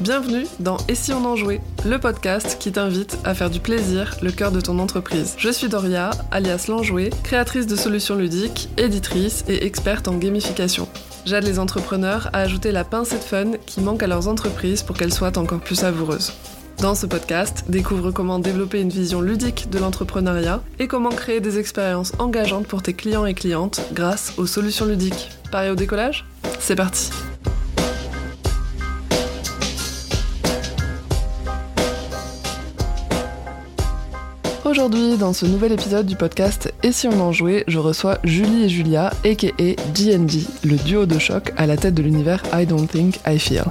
Bienvenue dans Et si on en jouait, le podcast qui t'invite à faire du plaisir le cœur de ton entreprise. Je suis Doria, alias l'enjouée, créatrice de solutions ludiques, éditrice et experte en gamification. J'aide les entrepreneurs à ajouter la pincée de fun qui manque à leurs entreprises pour qu'elles soient encore plus savoureuses. Dans ce podcast, découvre comment développer une vision ludique de l'entrepreneuriat et comment créer des expériences engageantes pour tes clients et clientes grâce aux solutions ludiques. Pareil au décollage? C'est parti Aujourd'hui, dans ce nouvel épisode du podcast Et si on en jouait, je reçois Julie et Julia, aka GNG, le duo de choc à la tête de l'univers I Don't Think I Feel.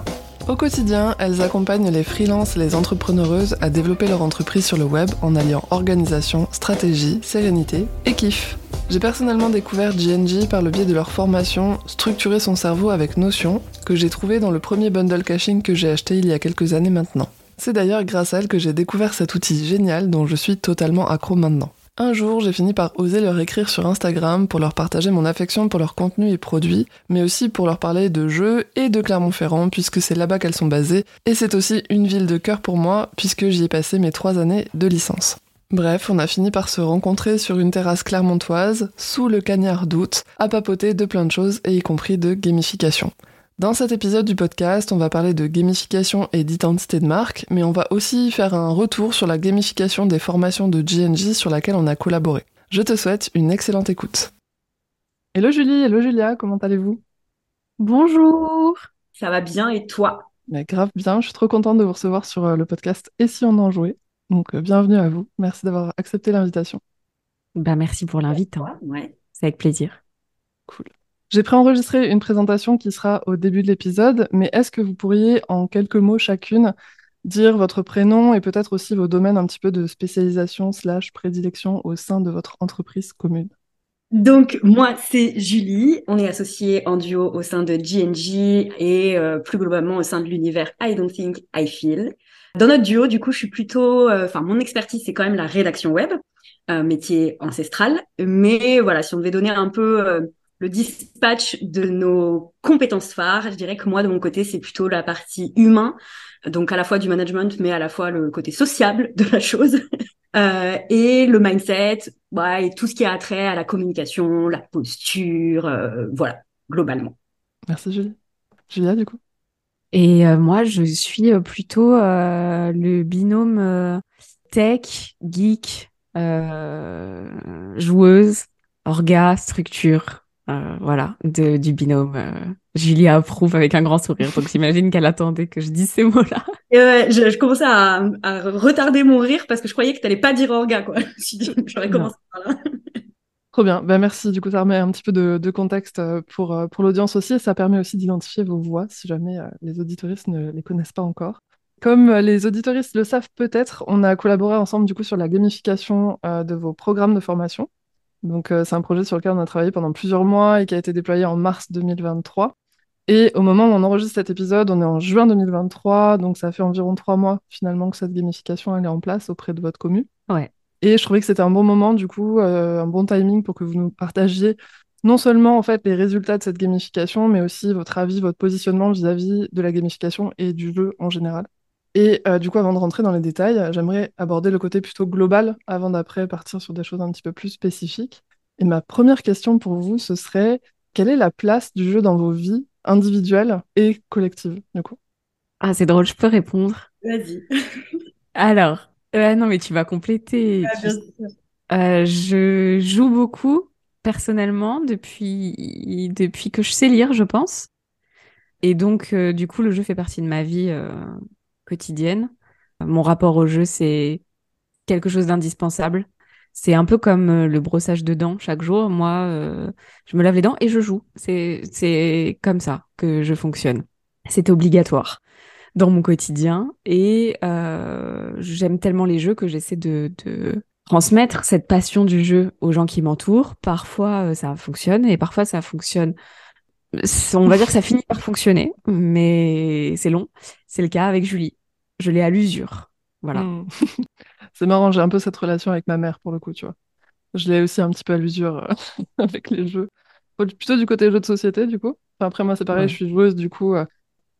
Au quotidien, elles accompagnent les freelances et les entrepreneureuses à développer leur entreprise sur le web en alliant organisation, stratégie, sérénité et kiff. J'ai personnellement découvert GNG par le biais de leur formation Structurer son cerveau avec Notion, que j'ai trouvé dans le premier bundle caching que j'ai acheté il y a quelques années maintenant. C'est d'ailleurs grâce à elle que j'ai découvert cet outil génial dont je suis totalement accro maintenant. Un jour, j'ai fini par oser leur écrire sur Instagram pour leur partager mon affection pour leur contenu et produits, mais aussi pour leur parler de jeux et de Clermont-Ferrand, puisque c'est là-bas qu'elles sont basées, et c'est aussi une ville de cœur pour moi, puisque j'y ai passé mes trois années de licence. Bref, on a fini par se rencontrer sur une terrasse clermontoise, sous le cagnard d'août, à papoter de plein de choses, et y compris de gamification. Dans cet épisode du podcast, on va parler de gamification et d'identité de marque, mais on va aussi faire un retour sur la gamification des formations de GNG sur laquelle on a collaboré. Je te souhaite une excellente écoute. Hello Julie, hello Julia, comment allez-vous? Bonjour, ça va bien et toi? Mais grave bien, je suis trop contente de vous recevoir sur euh, le podcast Et si on en jouait? Donc euh, bienvenue à vous, merci d'avoir accepté l'invitation. Bah merci pour l'invite, hein. ouais. c'est avec plaisir. Cool. J'ai préenregistré une présentation qui sera au début de l'épisode, mais est-ce que vous pourriez, en quelques mots chacune, dire votre prénom et peut-être aussi vos domaines un petit peu de spécialisation slash prédilection au sein de votre entreprise commune? Donc moi c'est Julie, on est associés en duo au sein de GNG et euh, plus globalement au sein de l'univers I Don't Think I Feel. Dans notre duo, du coup, je suis plutôt, euh, enfin mon expertise c'est quand même la rédaction web, un métier ancestral, mais voilà si on devait donner un peu euh, le dispatch de nos compétences phares. Je dirais que moi, de mon côté, c'est plutôt la partie humain, donc à la fois du management, mais à la fois le côté sociable de la chose. Euh, et le mindset, ouais, et tout ce qui a trait à la communication, la posture, euh, voilà, globalement. Merci Julie. Julia, du coup? Et euh, moi, je suis plutôt le binôme tech, geek, joueuse, orga, structure. Euh, voilà, du binôme. Euh, Julie approuve avec un grand sourire. Donc j'imagine qu'elle attendait que je dise ces mots-là. je, commençais à, retarder mon rire parce que je croyais que tu n'allais pas dire orga, quoi. J'aurais commencé par là. Trop bien, ben, merci. Du coup, ça remet un petit peu de, contexte euh, pour, pour l'audience aussi et ça permet aussi d'identifier vos voix si jamais les auditoristes ne les connaissent pas encore. Comme les auditoristes le savent peut-être, on a collaboré ensemble du coup sur la gamification de vos programmes de formation. Donc, euh, c'est un projet sur lequel on a travaillé pendant plusieurs mois et qui a été déployé en mars 2023. Et au moment où on enregistre cet épisode, on est en juin 2023, donc ça fait environ trois mois finalement que cette gamification elle est en place auprès de votre commune. Ouais. Et je trouvais que c'était un bon moment, du coup, euh, un bon timing pour que vous nous partagiez non seulement en fait les résultats de cette gamification, mais aussi votre avis, votre positionnement vis-à-vis de la gamification et du jeu en général. Et euh, du coup, avant de rentrer dans les détails, j'aimerais aborder le côté plutôt global avant d'après partir sur des choses un petit peu plus spécifiques. Et ma première question pour vous, ce serait quelle est la place du jeu dans vos vies individuelles et collectives, du coup? Ah, c'est drôle, je peux répondre. Vas-y. Alors, euh, non, mais tu vas compléter. Euh, je joue beaucoup personnellement depuis, depuis que je sais lire, je pense. Et donc, du coup, le jeu fait partie de ma vie quotidienne. Mon rapport au jeu, c'est quelque chose d'indispensable. C'est un peu comme euh, le brossage de dents chaque jour. Moi, euh, je me lave les dents et je joue. C'est, comme ça que je fonctionne. C'est obligatoire dans mon quotidien. Et euh, j'aime tellement les jeux que j'essaie de, de, transmettre cette passion du jeu aux gens qui m'entourent. Parfois, ça fonctionne et parfois, ça fonctionne on va dire que ça finit par fonctionner, mais c'est long. C'est le cas avec Julie je l'ai à l'usure. Voilà. Hmm. c'est marrant, j'ai un peu cette relation avec ma mère pour le coup, tu vois. Je l'ai aussi un petit peu à l'usure euh, avec les jeux. Plutôt du côté jeux de société, du coup. après, moi, c'est pareil, je suis joueuse, du coup, euh,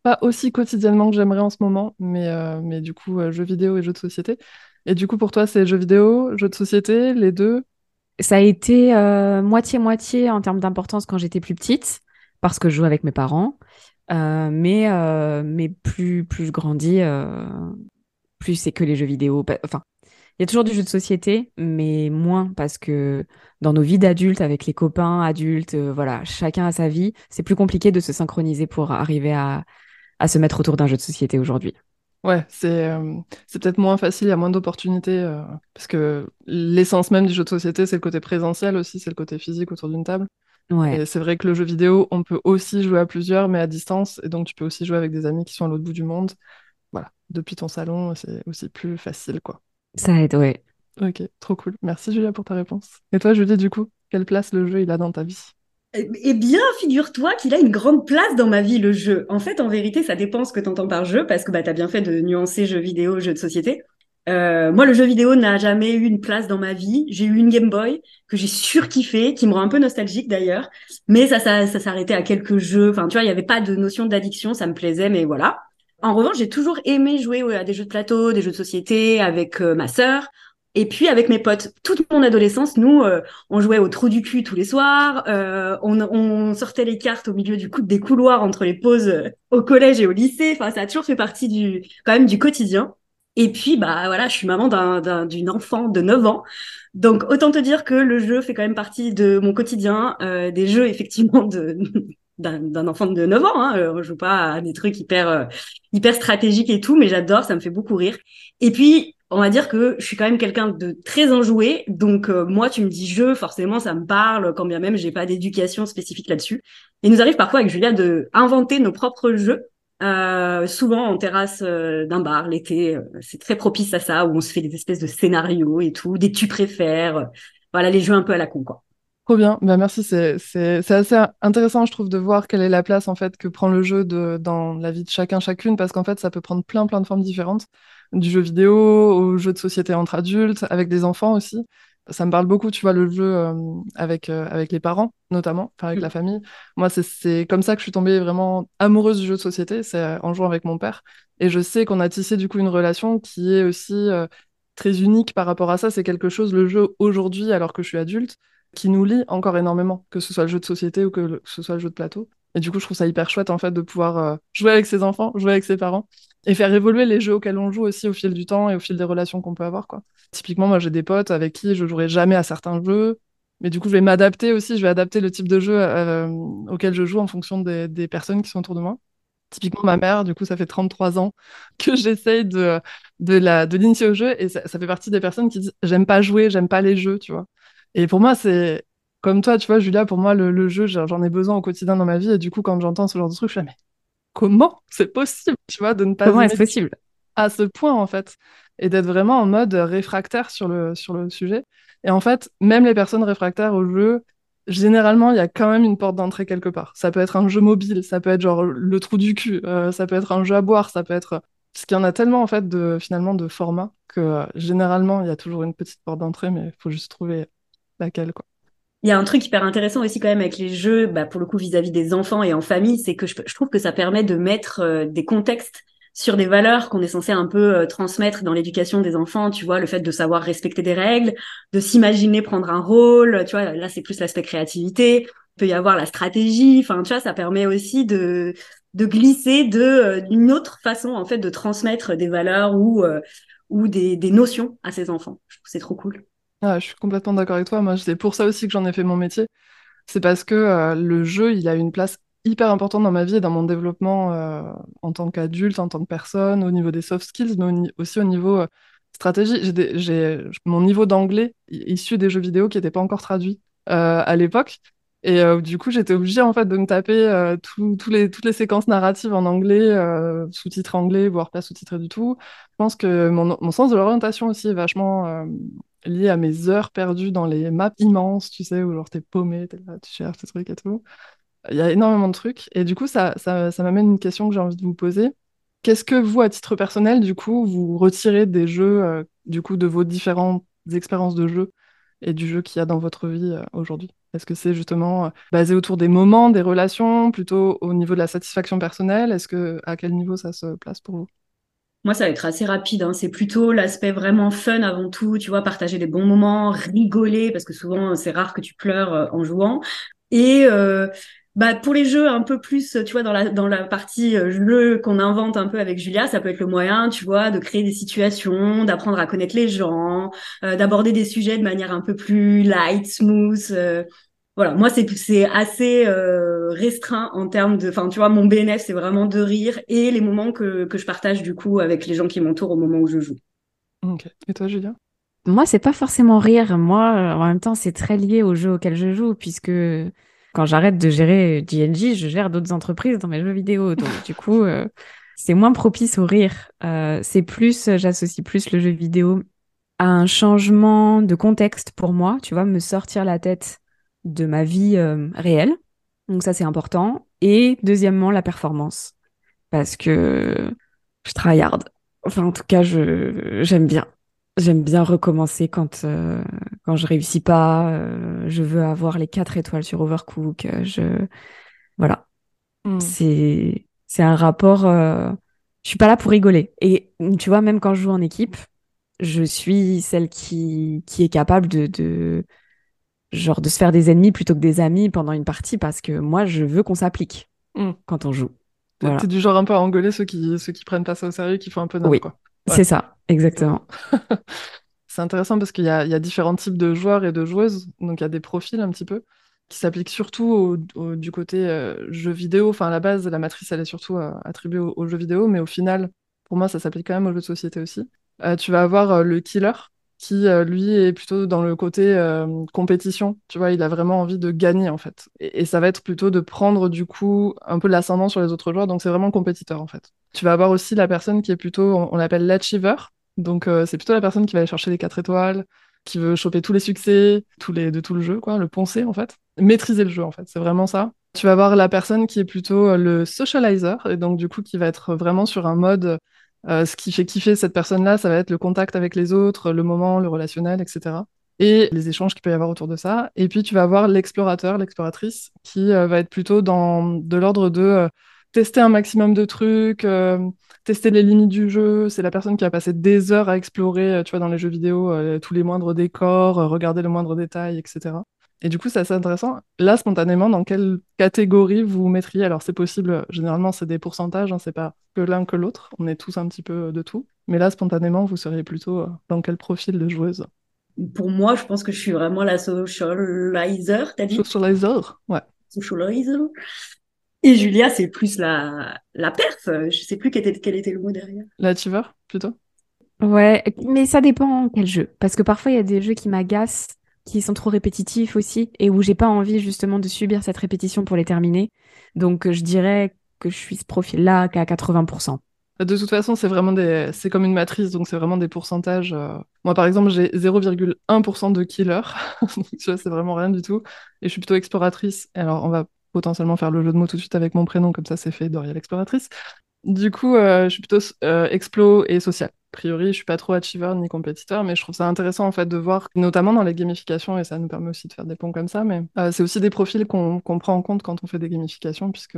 pas aussi quotidiennement que j'aimerais en ce moment, mais, euh, mais du coup, jeux vidéo et jeux de société. Et du coup, pour toi, c'est jeux vidéo, jeux de société, les deux? Ça a été moitié-moitié en termes d'importance quand j'étais plus petite, parce que je jouais avec mes parents. Mais, mais plus, plus je grandis, plus c'est que les jeux vidéo. Enfin, il y a toujours du jeu de société, mais moins parce que dans nos vies d'adultes, avec les copains adultes, euh, voilà, chacun a sa vie. C'est plus compliqué de se synchroniser pour arriver à, se mettre autour d'un jeu de société aujourd'hui. Ouais, c'est euh, c'est peut-être moins facile, il y a moins d'opportunités, euh, parce que l'essence même du jeu de société, c'est le côté présentiel aussi, c'est le côté physique autour d'une table. Ouais. Et c'est vrai que le jeu vidéo, on peut aussi jouer à plusieurs, mais à distance, et donc tu peux aussi jouer avec des amis qui sont à l'autre bout du monde. Voilà, depuis ton salon, c'est aussi plus facile, quoi. Ça aide, ouais. Ok, trop cool. Merci Julia pour ta réponse. Et toi, Julie, du coup, quelle place le jeu il a dans ta vie? Eh, eh bien, figure-toi qu'il a une grande place dans ma vie, le jeu. En fait, en vérité, ça dépend ce que tu entends par jeu, parce que bah, tu as bien fait de nuancer jeu vidéo, jeu de société. Euh, moi, le jeu vidéo n'a jamais eu une place dans ma vie. J'ai eu une Game Boy que j'ai surkiffé, qui me rend un peu nostalgique d'ailleurs. Mais ça, ça, ça s'arrêtait à quelques jeux. Enfin, tu vois, il n'y avait pas de notion d'addiction, ça me plaisait, mais voilà. En revanche, j'ai toujours aimé jouer à des jeux de plateau, des jeux de société avec euh, ma sœur. Et puis avec mes potes, toute mon adolescence, nous, euh, on jouait au trou du cul tous les soirs, euh, on, on, sortait les cartes au milieu du coup des couloirs entre les pauses au collège et au lycée. Enfin, ça a toujours fait partie du quand même du quotidien. Et puis bah voilà, je suis maman d'une enfant de 9 ans, donc autant te dire que le jeu fait quand même partie de mon quotidien, euh, des jeux effectivement de d'un enfant de 9 ans. Hein. Euh, on joue pas à des trucs hyper euh, hyper stratégiques et tout, mais j'adore, ça me fait beaucoup rire. Et puis on va dire que je suis quand même quelqu'un de très enjoué, donc moi tu me dis jeu, forcément ça me parle, quand bien même j'ai pas d'éducation spécifique là-dessus. Et nous arrive parfois avec Julia de inventer nos propres jeux. Souvent en terrasse d'un bar l'été, c'est très propice à ça où on se fait des espèces de scénarios et tout, des tu préfères, voilà les jeux un peu à la con quoi. Trop bien, bah, merci. C'est, c'est, assez intéressant, je trouve, de voir quelle est la place en fait que prend le jeu de, dans la vie de chacun, chacune, parce qu'en fait, ça peut prendre plein, plein de formes différentes, du jeu vidéo au jeu de société entre adultes, avec des enfants aussi. Ça me parle beaucoup, tu vois, le jeu euh, avec, euh, avec les parents, notamment, enfin, avec la famille. Moi, c'est, comme ça que je suis tombée vraiment amoureuse du jeu de société, c'est en jouant avec mon père. Et je sais qu'on a tissé du coup une relation qui est aussi euh, très unique par rapport à ça. C'est quelque chose, le jeu aujourd'hui, alors que je suis adulte qui nous lie encore énormément, que ce soit le jeu de société ou que, ce soit le jeu de plateau. Et du coup, je trouve ça hyper chouette en fait de pouvoir euh, jouer avec ses enfants, jouer avec ses parents et faire évoluer les jeux auxquels on joue aussi au fil du temps et au fil des relations qu'on peut avoir quoi. Typiquement, moi j'ai des potes avec qui je jouerai jamais à certains jeux, mais du coup, je vais m'adapter aussi, je vais adapter le type de jeu euh, auquel je joue en fonction des, personnes qui sont autour de moi. Typiquement, ma mère, du coup, ça fait 33 ans que j'essaye de, de, la, de l'initier au jeu et ça, fait partie des personnes qui disent j'aime pas jouer, j'aime pas les jeux, tu vois. Et pour moi, c'est comme toi, tu vois, Julia, pour moi, le, jeu, j'en ai besoin au quotidien dans ma vie. Et du coup, quand j'entends ce genre de truc, je mais comment c'est possible, tu vois, de ne pas. Comment est-ce possible? À ce point, en fait. Et d'être vraiment en mode réfractaire sur le, sur le sujet. Et en fait, même les personnes réfractaires au jeu, généralement, il y a quand même une porte d'entrée quelque part. Ça peut être un jeu mobile, ça peut être genre le trou du cul, euh, ça peut être un jeu à boire, ça peut être. Parce qu'il y en a tellement, en fait, de, finalement, de formats que euh, généralement, il y a toujours une petite porte d'entrée, mais il faut juste trouver laquelle, quoi. Il y a un truc hyper intéressant aussi quand même avec les jeux, bah, pour le coup vis-à-vis des enfants et en famille, c'est que je, trouve que ça permet de mettre euh, des contextes sur des valeurs qu'on est censé un peu euh, transmettre dans l'éducation des enfants, tu vois, le fait de savoir respecter des règles, de s'imaginer prendre un rôle, tu vois, là c'est plus l'aspect créativité, peut y avoir la stratégie, enfin tu vois, ça permet aussi de de glisser de euh, d'une autre façon en fait de transmettre des valeurs ou ou des, des notions à ses enfants. C'est trop cool. Ah, je suis complètement d'accord avec toi. Moi, c'est pour ça aussi que j'en ai fait mon métier. C'est parce que euh, le jeu, il a une place hyper importante dans ma vie et dans mon développement euh, en tant qu'adulte, en tant que personne, au niveau des soft skills, mais aussi au niveau euh, stratégie. J'ai mon niveau d'anglais issu des jeux vidéo qui n'était pas encore traduit à l'époque. Et du coup, j'étais obligée en fait de me taper toutes les séquences narratives en anglais, sous-titré anglais, voire pas sous-titré du tout. Je pense que mon sens de l'orientation aussi est vachement lié à mes heures perdues dans les maps immenses, tu sais, où genre t'es paumé, t'es là, tu cherches tes trucs et tout. Il y a énormément de trucs. Et du coup, ça, ça, ça m'amène une question que j'ai envie de vous poser. Qu'est-ce que vous, à titre personnel, du coup, vous retirez des jeux, euh, du coup, de vos différentes expériences de jeu et du jeu qu'il y a dans votre vie aujourd'hui? Est-ce que c'est justement basé autour des moments, des relations, plutôt au niveau de la satisfaction personnelle? Est-ce que à quel niveau ça se place pour vous? Moi, ça va être assez rapide. Hein. C'est plutôt l'aspect vraiment fun avant tout. Tu vois, partager des bons moments, rigoler, parce que souvent, c'est rare que tu pleures en jouant. Et euh, bah, pour les jeux un peu plus, tu vois, dans la, dans la partie euh, jeu qu'on invente un peu avec Julia, ça peut être le moyen, tu vois, de créer des situations, d'apprendre à connaître les gens, euh, d'aborder des sujets de manière un peu plus light, smooth. Euh. Voilà, moi, c'est, c'est assez restreint en termes de... Enfin, tu vois, mon BNF, c'est vraiment de rire et les moments que, que je partage, du coup, avec les gens qui m'entourent au moment où je joue. Ok. Et toi, Julia? Moi, c'est pas forcément rire. Moi, en même temps, c'est très lié au jeu auquel je joue, puisque quand j'arrête de gérer GNG, je gère d'autres entreprises dans mes jeux vidéo. Donc, du coup, euh, c'est moins propice au rire. Euh, c'est plus, j'associe plus le jeu vidéo à un changement de contexte pour moi, tu vois, me sortir la tête de ma vie euh, réelle. Donc, ça, c'est important. Et deuxièmement, la performance. Parce que je tryhard. Enfin, en tout cas, je, j'aime bien. J'aime bien recommencer quand, euh, quand je réussis pas. Euh, je veux avoir les quatre étoiles sur Overcook. Euh, je... Voilà. Hmm. C'est, c'est un rapport. Je suis pas là pour rigoler. Et tu vois, même quand je joue en équipe, je suis celle qui, qui est capable de, de, genre, de se faire des ennemis plutôt que des amis pendant une partie parce que moi, je veux qu'on s'applique hmm. quand on joue. Voilà. T'es du genre un peu à engueuler ceux qui, ceux qui prennent pas ça au sérieux, qui font un peu n'importe quoi. C'est ça, exactement. c'est intéressant parce qu'il y, a, différents types de joueurs et de joueuses, donc il y a des profils un petit peu qui s'appliquent surtout du côté euh, jeu vidéo. Enfin, à la base, la matrice, elle est surtout euh, attribuée aux, jeux vidéo, mais au final, pour moi, ça s'applique quand même aux jeux de société aussi. Euh, tu vas avoir le killer, qui lui est plutôt dans le côté compétition. Tu vois, il a vraiment envie de gagner en fait. Et, ça va être plutôt de prendre du coup un peu l'ascendant sur les autres joueurs. Donc c'est vraiment compétiteur en fait. Tu vas avoir aussi la personne qui est plutôt, on, l'appelle l'achiever. Donc euh, c'est plutôt la personne qui va aller chercher les 4 étoiles, qui veut choper tous les succès, tous les, de tout le jeu, quoi, le poncer en fait. Maîtriser le jeu en fait, c'est vraiment ça. Tu vas avoir la personne qui est plutôt euh, le socializer, et donc du coup qui va être vraiment sur un mode, euh, ce qui fait kiffer cette personne-là, ça va être le contact avec les autres, le moment, le relationnel, etc. Et les échanges qu'il peut y avoir autour de ça. Et puis tu vas avoir l'explorateur, l'exploratrice, qui va être plutôt dans de l'ordre de tester un maximum de trucs, euh, tester les limites du jeu. C'est la personne qui a passé des heures à explorer, euh, tu vois, dans les jeux vidéo, euh, tous les moindres décors, regarder le moindre détail, etc. Et du coup, c'est assez intéressant. Là, spontanément, dans quelle catégorie vous vous mettriez? Alors, c'est possible, généralement, c'est des pourcentages, hein, c'est pas que l'un que l'autre. On est tous un petit peu de tout. Mais là, spontanément, vous seriez plutôt dans quel profil de joueuse? Pour moi, je pense que je suis vraiment la socializer, t'as dit? Socializer, ouais. Socializer. Et Julia, c'est plus la, la perf. Je sais plus quel était, quel était le mot derrière. La plutôt? Ouais, mais ça dépend quel jeu. Parce que parfois, il y a des jeux qui m'agacent, qui sont trop répétitifs aussi, et où j'ai pas envie justement de subir cette répétition pour les terminer. Donc, je dirais que je suis ce profil-là qu'à 80%. De toute façon, c'est vraiment des, c'est comme une matrice, donc c'est vraiment des pourcentages. Euh. Moi, par exemple, j'ai 0,1% de killer, tu vois, c'est vraiment rien du tout. Et je suis plutôt exploratrice. Alors, on va potentiellement faire le jeu de mots tout de suite avec mon prénom, comme ça c'est fait, Doria l'exploratrice. Du coup, euh, je suis plutôt euh, explo et social. Priori, je suis pas trop achiever ni compétiteur, mais je trouve ça intéressant en fait de voir, notamment dans les gamifications, et ça nous permet aussi de faire des ponts comme ça, mais euh, c'est aussi des profils qu'on prend en compte quand on fait des gamifications, puisque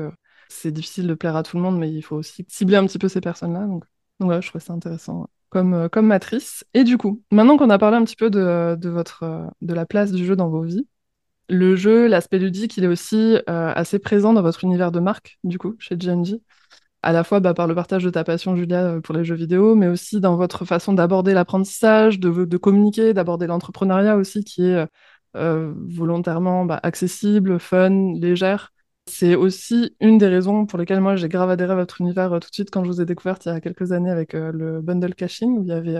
c'est difficile de plaire à tout le monde, mais il faut aussi cibler un petit peu ces personnes-là. Donc, donc voilà, je trouve ça intéressant comme, comme matrice. Et du coup, maintenant qu'on a parlé un petit peu de, de, votre, de la place du jeu dans vos vies, le jeu, l'aspect ludique, il est aussi euh, assez présent dans votre univers de marque, du coup, chez GNG. À la fois bah, par le partage de ta passion, Julia, euh, pour les jeux vidéo, mais aussi dans votre façon d'aborder l'apprentissage, de, communiquer, d'aborder l'entrepreneuriat aussi, qui est euh, volontairement bah, accessible, fun, légère. C'est aussi une des raisons pour lesquelles moi j'ai grave adhéré à votre univers tout de suite quand je vous ai découverte il y a quelques années avec le bundle caching, où il y avait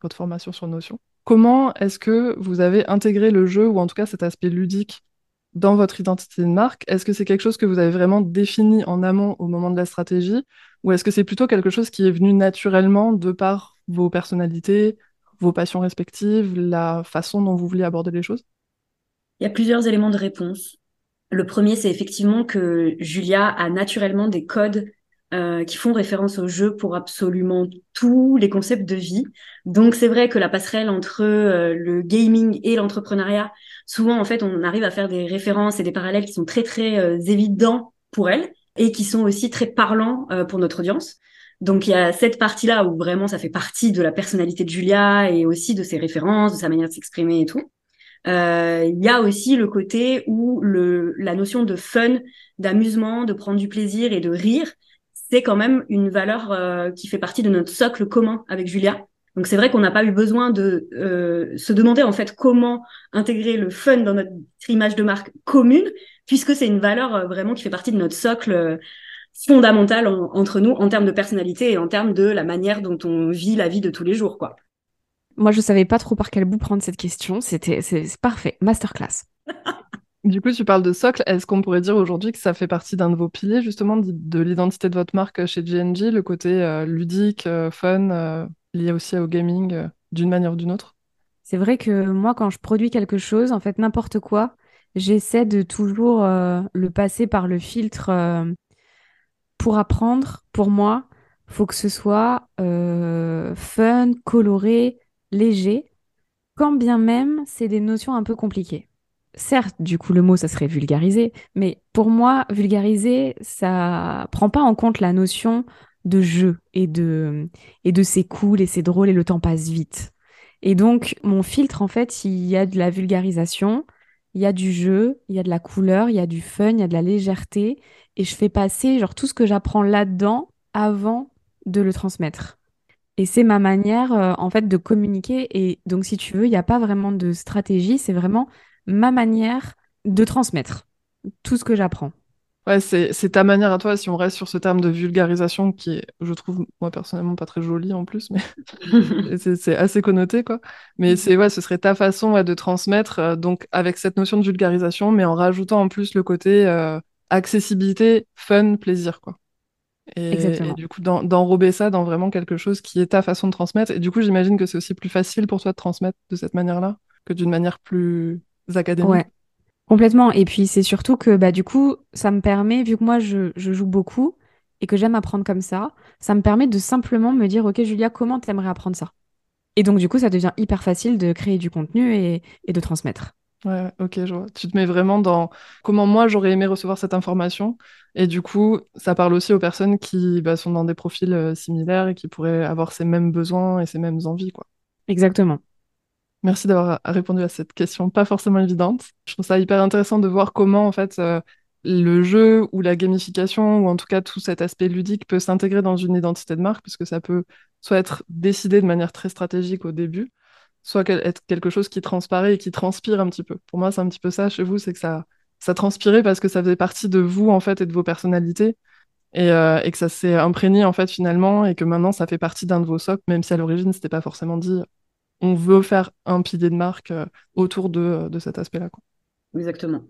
votre formation sur Notion. Comment est-ce que vous avez intégré le jeu, ou en tout cas cet aspect ludique, dans votre identité de marque Est-ce que c'est quelque chose que vous avez vraiment défini en amont au moment de la stratégie Ou est-ce que c'est plutôt quelque chose qui est venu naturellement de par vos personnalités, vos passions respectives, la façon dont vous vouliez aborder les choses? Il y a plusieurs éléments de réponse. Le premier, c'est effectivement que Julia a naturellement des codes euh, qui font référence au jeu pour absolument tous les concepts de vie. Donc c'est vrai que la passerelle entre euh, le gaming et l'entrepreneuriat, souvent en fait on arrive à faire des références et des parallèles qui sont très très euh, évidents pour elle et qui sont aussi très parlants pour notre audience. Donc il y a cette partie-là où vraiment ça fait partie de la personnalité de Julia et aussi de ses références, de sa manière de s'exprimer et tout. Il y a aussi le côté où le, la notion de fun, d'amusement, de prendre du plaisir et de rire c'est quand même une valeur euh, qui fait partie de notre socle commun avec Julia. Donc c'est vrai qu'on n'a pas eu besoin de euh, se demander en fait comment intégrer le fun dans notre image de marque commune, puisque c'est une valeur euh, vraiment qui fait partie de notre socle fondamental entre nous en termes de personnalité et en termes de la manière dont on vit la vie de tous les jours, quoi. Moi, je savais pas trop par quel bout prendre cette question. C'était, c'est parfait, masterclass. Du coup, tu parles de socle. Est-ce qu'on pourrait dire aujourd'hui que ça fait partie d'un de vos piliers, justement, de, l'identité de votre marque chez GNG, le côté euh, ludique, euh, fun, euh, lié aussi au gaming, d'une manière ou d'une autre? C'est vrai que moi, quand je produis quelque chose, en fait, n'importe quoi, j'essaie de toujours le passer par le filtre pour apprendre. Pour moi, faut que ce soit fun, coloré, léger, quand bien même c'est des notions un peu compliquées certes, du coup, le mot, ça serait vulgariser, mais pour moi, vulgariser, ça prend pas en compte la notion de jeu et de, et de c'est cool et c'est drôle et le temps passe vite. Et donc, mon filtre, en fait, il y a de la vulgarisation, il y a du jeu, il y a de la couleur, il y a du fun, il y a de la légèreté, et je fais passer, genre, tout ce que j'apprends là-dedans avant de le transmettre. Et c'est ma manière, euh, en fait, de communiquer. Et donc, si tu veux, il n'y a pas vraiment de stratégie, c'est vraiment ma manière de transmettre tout ce que j'apprends. Ouais, c'est ta manière à toi, si on reste sur ce terme de vulgarisation qui est, je trouve, moi personnellement, pas très joli en plus, mais c'est assez connoté, quoi. Mais c'est, ouais, ce serait ta façon de transmettre, euh, donc avec cette notion de vulgarisation, mais en rajoutant en plus le côté euh, accessibilité, fun, plaisir, quoi. Et, et du coup, d'enrober ça dans vraiment quelque chose qui est ta façon de transmettre. Et du coup, j'imagine que c'est aussi plus facile pour toi de transmettre de cette manière-là que d'une manière plus académies. Ouais, complètement. Et puis c'est surtout que bah, du coup, ça me permet, vu que moi je, joue beaucoup et que j'aime apprendre comme ça, ça me permet de simplement me dire, ok Julia, comment t'aimerais apprendre ça? Et donc du coup, ça devient hyper facile de créer du contenu et, de transmettre. Ouais, ok, je vois. Tu te mets vraiment dans comment moi j'aurais aimé recevoir cette information. Et du coup, ça parle aussi aux personnes qui bah, sont dans des profils euh, similaires et qui pourraient avoir ces mêmes besoins et ces mêmes envies, quoi. Exactement. Merci d'avoir répondu à cette question pas forcément évidente. Je trouve ça hyper intéressant de voir comment en fait euh, le jeu ou la gamification ou en tout cas tout cet aspect ludique peut s'intégrer dans une identité de marque puisque ça peut soit être décidé de manière très stratégique au début, soit être quelque chose qui transparaît et qui transpire un petit peu. Pour moi, c'est un petit peu ça chez vous, c'est que ça transpirait parce que ça faisait partie de vous en fait et de vos personnalités. Et, euh, et que ça s'est imprégné en fait finalement et que maintenant ça fait partie d'un de vos socles, même si à l'origine c'était pas forcément dit on veut faire un pilier de marque euh, autour de, de cet aspect-là. Exactement.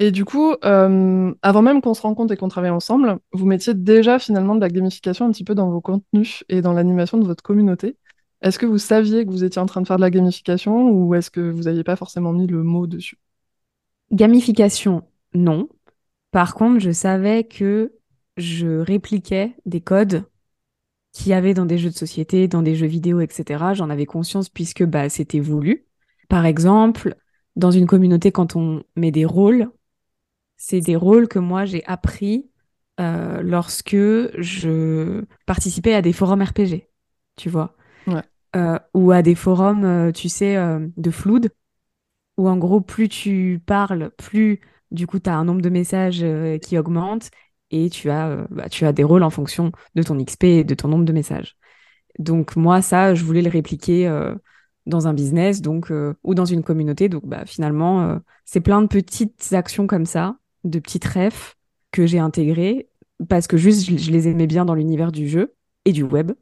Et du coup, euh, avant même qu'on se rencontre et qu'on travaille ensemble, vous mettiez déjà finalement de la gamification un petit peu dans vos contenus et dans l'animation de votre communauté. Est-ce que vous saviez que vous étiez en train de faire de la gamification ou est-ce que vous n'aviez pas forcément mis le mot dessus? Gamification, non. Par contre, je savais que je répliquais des codes qu'il y avait dans des jeux de société, dans des jeux vidéo, etc. J'en avais conscience puisque bah, c'était voulu. Par exemple, dans une communauté, quand on met des rôles, c'est des rôles que moi j'ai appris euh, lorsque je participais à des forums RPG, tu vois. Euh, ou à des forums, euh, tu sais, de Flood, où en gros, plus tu parles, plus du coup, tu as un nombre de messages qui augmente et tu as, euh, bah, tu as des rôles en fonction de ton XP et de ton nombre de messages. Donc moi, ça, je voulais le répliquer euh, dans un business donc euh, ou dans une communauté. Donc bah, finalement, c'est plein de petites actions comme ça, de petites refs que j'ai intégrées parce que juste, je, les aimais bien dans l'univers du jeu et du web.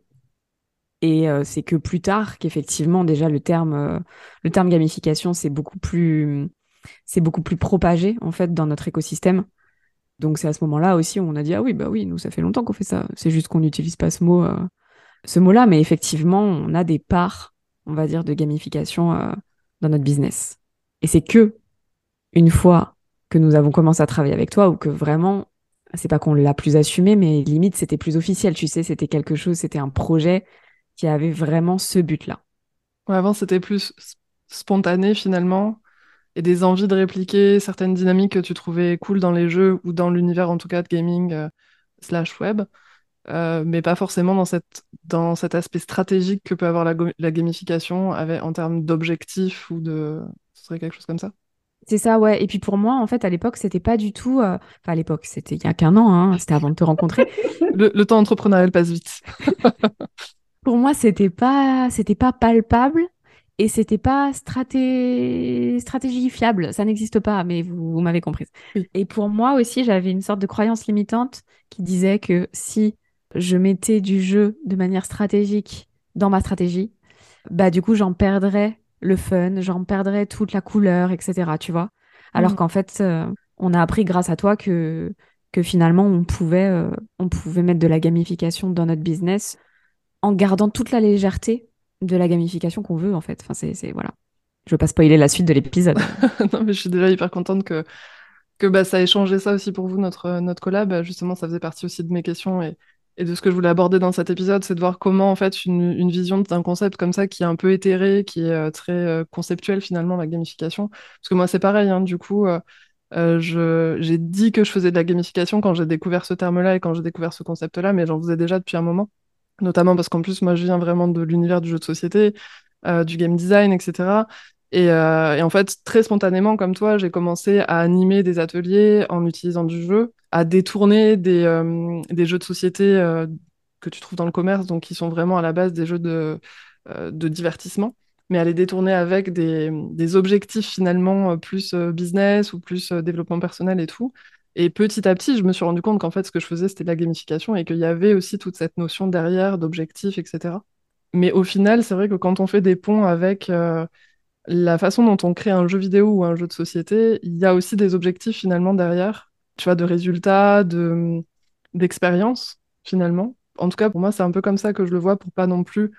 Et c'est que plus tard qu'effectivement déjà le terme, le terme gamification, c'est beaucoup plus, c'est beaucoup plus propagé en fait dans notre écosystème. Donc c'est à ce moment-là aussi où on a dit ah oui bah oui nous ça fait longtemps qu'on fait ça. C'est juste qu'on n'utilise pas ce mot euh, ce mot-là, mais effectivement on a des parts on va dire de gamification euh, dans notre business. Et c'est que une fois que nous avons commencé à travailler avec toi ou que vraiment c'est pas qu'on l'a plus assumé, mais limite c'était plus officiel. Tu sais, c'était quelque chose, c'était un projet qui avait vraiment ce but-là. avant c'était plus spontané finalement et des envies de répliquer certaines dynamiques que tu trouvais cool dans les jeux ou dans l'univers en tout cas de gaming euh, slash web, euh, mais pas forcément dans, cette, dans cet aspect stratégique que peut avoir la, la gamification avec, en termes d'objectifs ou de... Ce serait quelque chose comme ça c'est ça, ouais. Et puis pour moi, en fait, à l'époque, c'était pas du tout. Euh, enfin, à l'époque, c'était il y a qu'un an, hein, c'était avant de te rencontrer. le, le, temps entrepreneurial passe vite. pour moi, c'était pas, c'était pas palpable et c'était pas straté... stratégie fiable, ça n'existe pas, mais vous, m'avez comprise. Et pour moi aussi, j'avais une sorte de croyance limitante qui disait que si je mettais du jeu de manière stratégique dans ma stratégie, bah du coup j'en perdrais le fun, j'en perdrais toute la couleur, etc. Tu vois Alors mmh. qu'en fait, euh, on a appris grâce à toi que que finalement on pouvait euh, on pouvait mettre de la gamification dans notre business en gardant toute la légèreté de la gamification qu'on veut en fait. Enfin, c'est, voilà. Je veux pas spoiler la suite de l'épisode. non, mais je suis déjà hyper contente que, que bah, ça ait changé ça aussi pour vous, notre, notre collab. Justement, ça faisait partie aussi de mes questions et, et de ce que je voulais aborder dans cet épisode, c'est de voir comment en fait une, une vision d'un concept comme ça qui est un peu éthéré, qui est euh, très euh, conceptuel finalement, la gamification. Parce que moi, c'est pareil, hein, du coup. Euh, j'ai dit que je faisais de la gamification quand j'ai découvert ce terme-là et quand j'ai découvert ce concept-là, mais j'en faisais déjà depuis un moment notamment parce qu'en plus, moi, je viens vraiment de l'univers du jeu de société, euh, du game design, etc. Euh, et, en fait, très spontanément, comme toi, j'ai commencé à animer des ateliers en utilisant du jeu, à détourner des, euh, des jeux de société que tu trouves dans le commerce, donc qui sont vraiment à la base des jeux de, de divertissement, mais à les détourner avec des, des objectifs finalement plus business ou plus développement personnel et tout. Et petit à petit, je me suis rendu compte qu'en fait, ce que je faisais, c'était de la gamification et qu'il y avait aussi toute cette notion derrière d'objectif, etc. Mais au final, c'est vrai que quand on fait des ponts avec euh, la façon dont on crée un jeu vidéo ou un jeu de société, il y a aussi des objectifs finalement derrière, tu vois, de résultats, de d'expérience finalement. En tout cas, pour moi, c'est un peu comme ça que je le vois pour pas non plus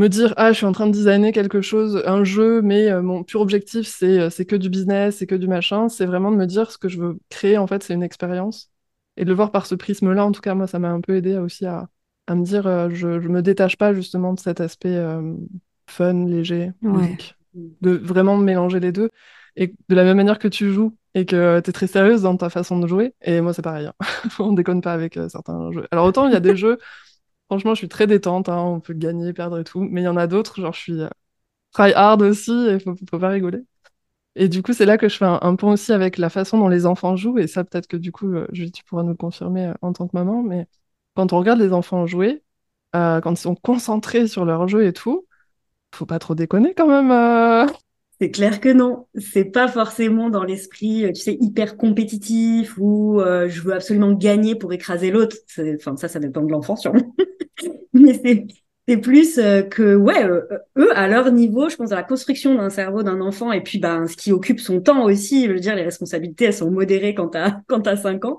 me dire ah je suis en train de designer quelque chose un jeu mais euh, mon pur objectif c'est euh, c'est que du business c'est que du machin. C'est vraiment de me dire ce que je veux créer en fait c'est une expérience. Et de le voir par ce prisme là en tout cas moi ça m'a un peu aidé aussi à, à me dire euh, je, je me détache pas justement de cet aspect fun léger de vraiment mélanger les deux. Et de la même manière que tu joues et que tu es très sérieuse dans ta façon de jouer et moi c'est pareil hein. on déconne pas avec certains jeux. Alors autant il y a des jeux Franchement, je suis très détente, hein, on peut gagner, perdre et tout. Mais il y en a d'autres, genre je suis euh, try hard aussi, et faut, faut pas rigoler. Et du coup, c'est là que je fais un, pont aussi avec la façon dont les enfants jouent. Et ça, peut-être que du coup, euh, tu pourras nous confirmer euh, en tant que maman. Mais quand on regarde les enfants jouer, quand ils sont concentrés sur leur jeu et tout, faut pas trop déconner quand même. C'est clair que non. C'est pas forcément dans l'esprit, tu sais, hyper compétitif ou je veux absolument gagner pour écraser l'autre. Enfin, ça, ça dépend de l'enfant sûrement. mais c'est plus euh, que ouais euh, eux à leur niveau je pense à la construction d'un cerveau d'un enfant et puis ben ce qui occupe son temps aussi je veux dire les responsabilités elles sont modérées quand t'as quand t'as 5 ans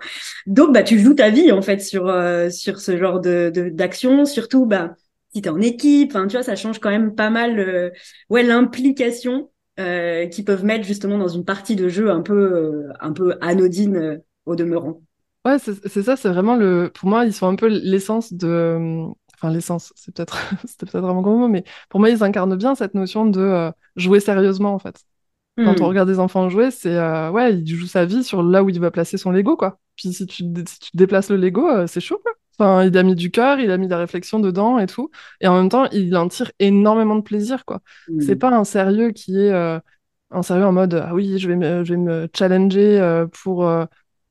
donc bah tu joues ta vie en fait sur euh, sur ce genre de d'action surtout bah si t'es en équipe tu vois ça change quand même pas mal ouais l'implication euh, qu'ils peuvent mettre justement dans une partie de jeu un peu un peu anodine au demeurant Ouais, c'est ça, c'est vraiment le. Pour moi, ils sont un peu l'essence de. Enfin, l'essence, c'est peut-être c'était peut-être vraiment grand mot, mais pour moi, ils incarnent bien cette notion de euh, jouer sérieusement, en fait. Quand on hmm. regarde des enfants jouer, c'est. Euh, ouais, il joue sa vie sur là où il va placer son Lego, quoi. Puis si tu, si tu déplaces le Lego, euh, c'est chaud, quoi. Enfin, il a mis du cœur, il a mis de la réflexion dedans et tout. Et en même temps, il en tire énormément de plaisir, quoi. C'est hmm. pas un sérieux qui est. un sérieux en mode, ah oui, je vais me, je vais me challenger pour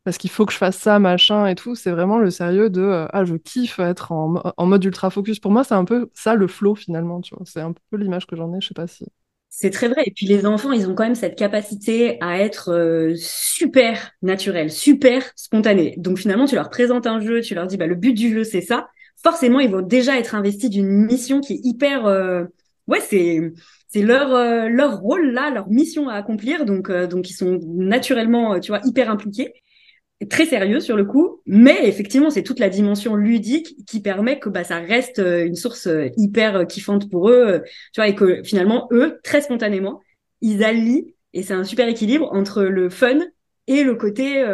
parce qu'il faut que je fasse ça, machin et tout. C'est vraiment le sérieux de euh, ah, je kiffe être en, en, mode ultra focus. Pour moi, c'est un peu ça le flow finalement, tu vois. C'est un peu l'image que j'en ai, je sais pas si. C'est très vrai. Et puis les enfants, ils ont quand même cette capacité à être euh, super naturel, super spontané. Donc finalement, tu leur présentes un jeu, tu leur dis bah le but du jeu c'est ça. Forcément, ils vont déjà être investis d'une mission qui est hyper euh, ouais, c'est c'est leur leur rôle là, leur mission à accomplir. Donc donc ils sont naturellement tu vois hyper impliqués très sérieux sur le coup, mais effectivement, c'est toute la dimension ludique qui permet que bah, ça reste euh, une source euh, hyper euh, kiffante pour eux, tu vois, et que finalement, eux, très spontanément, ils allient, et c'est un super équilibre entre le fun et le côté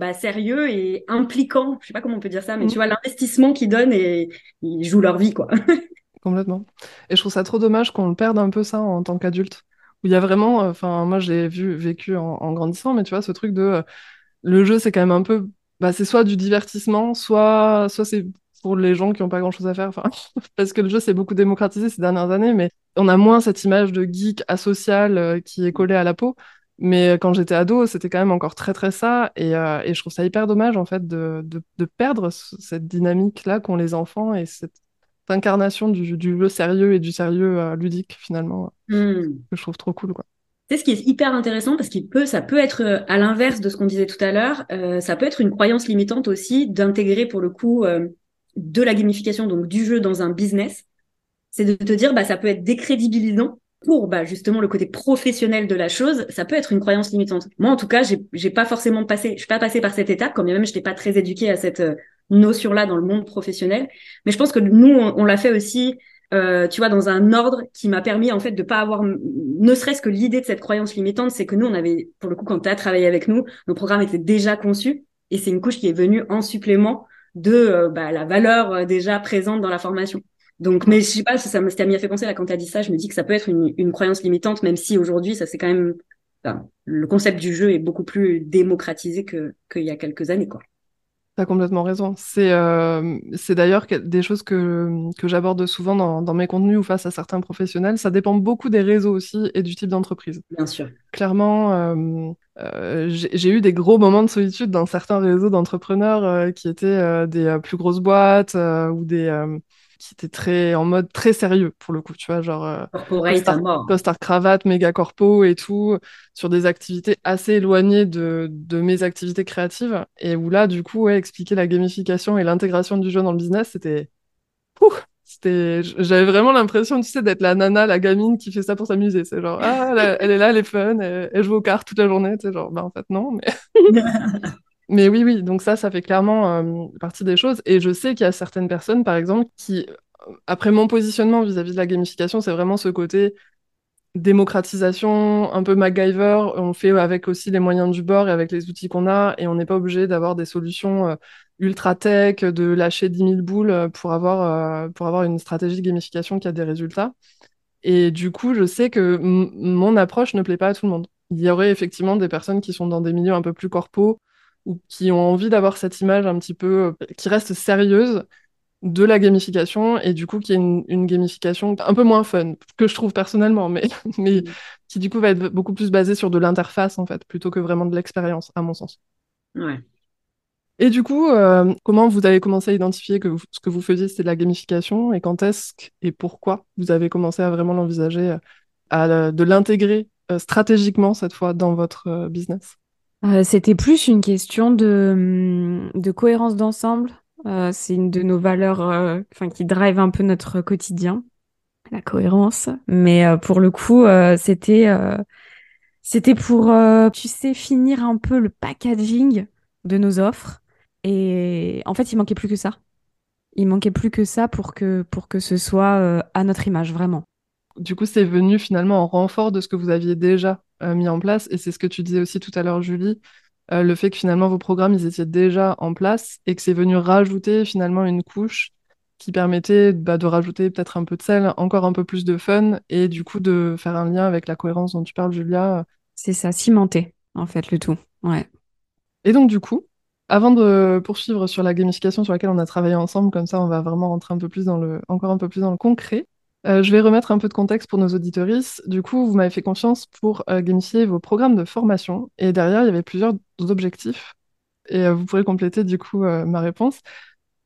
bah, sérieux et impliquant. Je sais pas comment on peut dire ça, mais tu vois l'investissement qu'ils donnent et ils jouent leur vie, quoi. Complètement. Et je trouve ça trop dommage qu'on perde un peu ça en tant qu'adulte. Où il y a vraiment, enfin, moi, je l'ai vu, vécu en, grandissant, mais tu vois, ce truc de le jeu, c'est quand même un peu, bah, c'est soit du divertissement, soit, soit c'est pour les gens qui n'ont pas grand chose à faire. Enfin, parce que le jeu s'est beaucoup démocratisé ces dernières années, mais on a moins cette image de geek asocial euh, qui est collée à la peau. Mais quand j'étais ado, c'était quand même encore très très ça. Et, euh, et, je trouve ça hyper dommage en fait de, de, perdre cette dynamique-là qu'ont les enfants et cette incarnation du, du, jeu sérieux et du sérieux euh, ludique finalement hmm. que je trouve trop cool quoi. C'est ce qui est hyper intéressant parce qu'il peut, ça peut être à l'inverse de ce qu'on disait tout à l'heure, ça peut être une croyance limitante aussi d'intégrer pour le coup de la gamification, donc du jeu dans un business, c'est de te dire, bah, ça peut être décrédibilisant pour bah, justement le côté professionnel de la chose, ça peut être une croyance limitante. Moi, en tout cas, j'ai, j'ai pas forcément passé, je suis pas passée par cette étape, quand même, je n'étais pas très éduquée à cette euh, notion-là dans le monde professionnel. Mais je pense que nous, on, l'a fait aussi, euh, tu vois, dans un ordre qui m'a permis en fait de pas avoir, ne serait-ce que l'idée de cette croyance limitante, c'est que nous, on avait, pour le coup, quand tu as travaillé avec nous, nos programmes étaient déjà conçus, et c'est une couche qui est venue en supplément de euh, bah, la valeur euh, déjà présente dans la formation. Donc, mais je sais pas, ça, m'a fait penser là quand tu as dit ça, je me dis que ça peut être une, une croyance limitante, même si aujourd'hui, ça c'est quand même, le concept du jeu est beaucoup plus démocratisé que qu'il y a quelques années, quoi. T'as complètement raison. C'est euh, c'est d'ailleurs des choses que, que j'aborde souvent dans, dans, mes contenus ou face à certains professionnels. Ça dépend beaucoup des réseaux aussi et du type d'entreprise. Bien sûr. Clairement, euh, euh, j'ai eu des gros moments de solitude dans certains réseaux d'entrepreneurs qui étaient des plus grosses boîtes ou des qui étaient très en mode très sérieux pour le coup, tu vois, genre costard, cravate, méga corpo et tout, sur des activités assez éloignées de, de mes activités créatives et où là, du coup, ouais, expliquer la gamification et l'intégration du jeu dans le business, c'était c'était, j'avais vraiment l'impression, tu sais, d'être la nana, la gamine qui fait ça pour s'amuser. C'est genre, ah, elle est là, elle est fun, elle, joue aux cartes toute la journée. Sais, genre, bah, en fait, non, mais. mais oui, oui, donc ça, ça fait clairement euh, partie des choses. Et je sais qu'il y a certaines personnes, par exemple, qui, après mon positionnement vis-à-vis de la gamification, c'est vraiment ce côté démocratisation, un peu MacGyver. On fait avec aussi les moyens du bord et avec les outils qu'on a, et on n'est pas obligé d'avoir des solutions. Euh, ultra tech, de lâcher 10 000 boules euh, pour avoir, euh, pour avoir une stratégie de gamification qui a des résultats. Et du coup, je sais que mon approche ne plaît pas à tout le monde. Il y aurait effectivement des personnes qui sont dans des milieux un peu plus corpaux ou qui ont envie d'avoir cette image un petit peu euh, qui reste sérieuse de la gamification et du coup qui est une, une, gamification un peu moins fun que je trouve personnellement mais mais qui du coup va être beaucoup plus basée sur de l'interface en fait plutôt que vraiment de l'expérience à mon sens. Ouais. Et du coup, euh, comment vous avez commencé à identifier que ce que vous faisiez, c'était de la gamification et quand est-ce et pourquoi vous avez commencé à vraiment l'envisager, euh, à, de l'intégrer euh, stratégiquement cette fois dans votre business? C'était plus une question de, hum, cohérence d'ensemble. c'est une de nos valeurs enfin, qui drive un peu notre quotidien, la cohérence. Mais pour le coup, c'était c'était pour, tu sais, finir un peu le packaging de nos offres et en fait, il manquait plus que ça. Il manquait plus que ça pour que, pour que ce soit euh, à notre image, vraiment. Du coup, c'est venu finalement en renfort de ce que vous aviez déjà euh, mis en place. Et c'est ce que tu disais aussi tout à l'heure, Julie, euh, le fait que finalement vos programmes, ils étaient déjà en place et que c'est venu rajouter finalement une couche qui permettait bah, de rajouter peut-être un peu de sel, encore un peu plus de fun et du coup de faire un lien avec la cohérence dont tu parles, Julia. C'est ça, cimenter en fait le tout. Ouais. Et donc du coup, avant de poursuivre sur la gamification sur laquelle on a travaillé ensemble, comme ça on va vraiment rentrer un peu plus dans le, encore un peu plus dans le concret, euh, je vais remettre un peu de contexte pour nos auditorices. Du coup, vous m'avez fait confiance pour euh, gamifier vos programmes de formation et derrière, il y avait plusieurs objectifs et euh, vous pourrez compléter du coup ma réponse.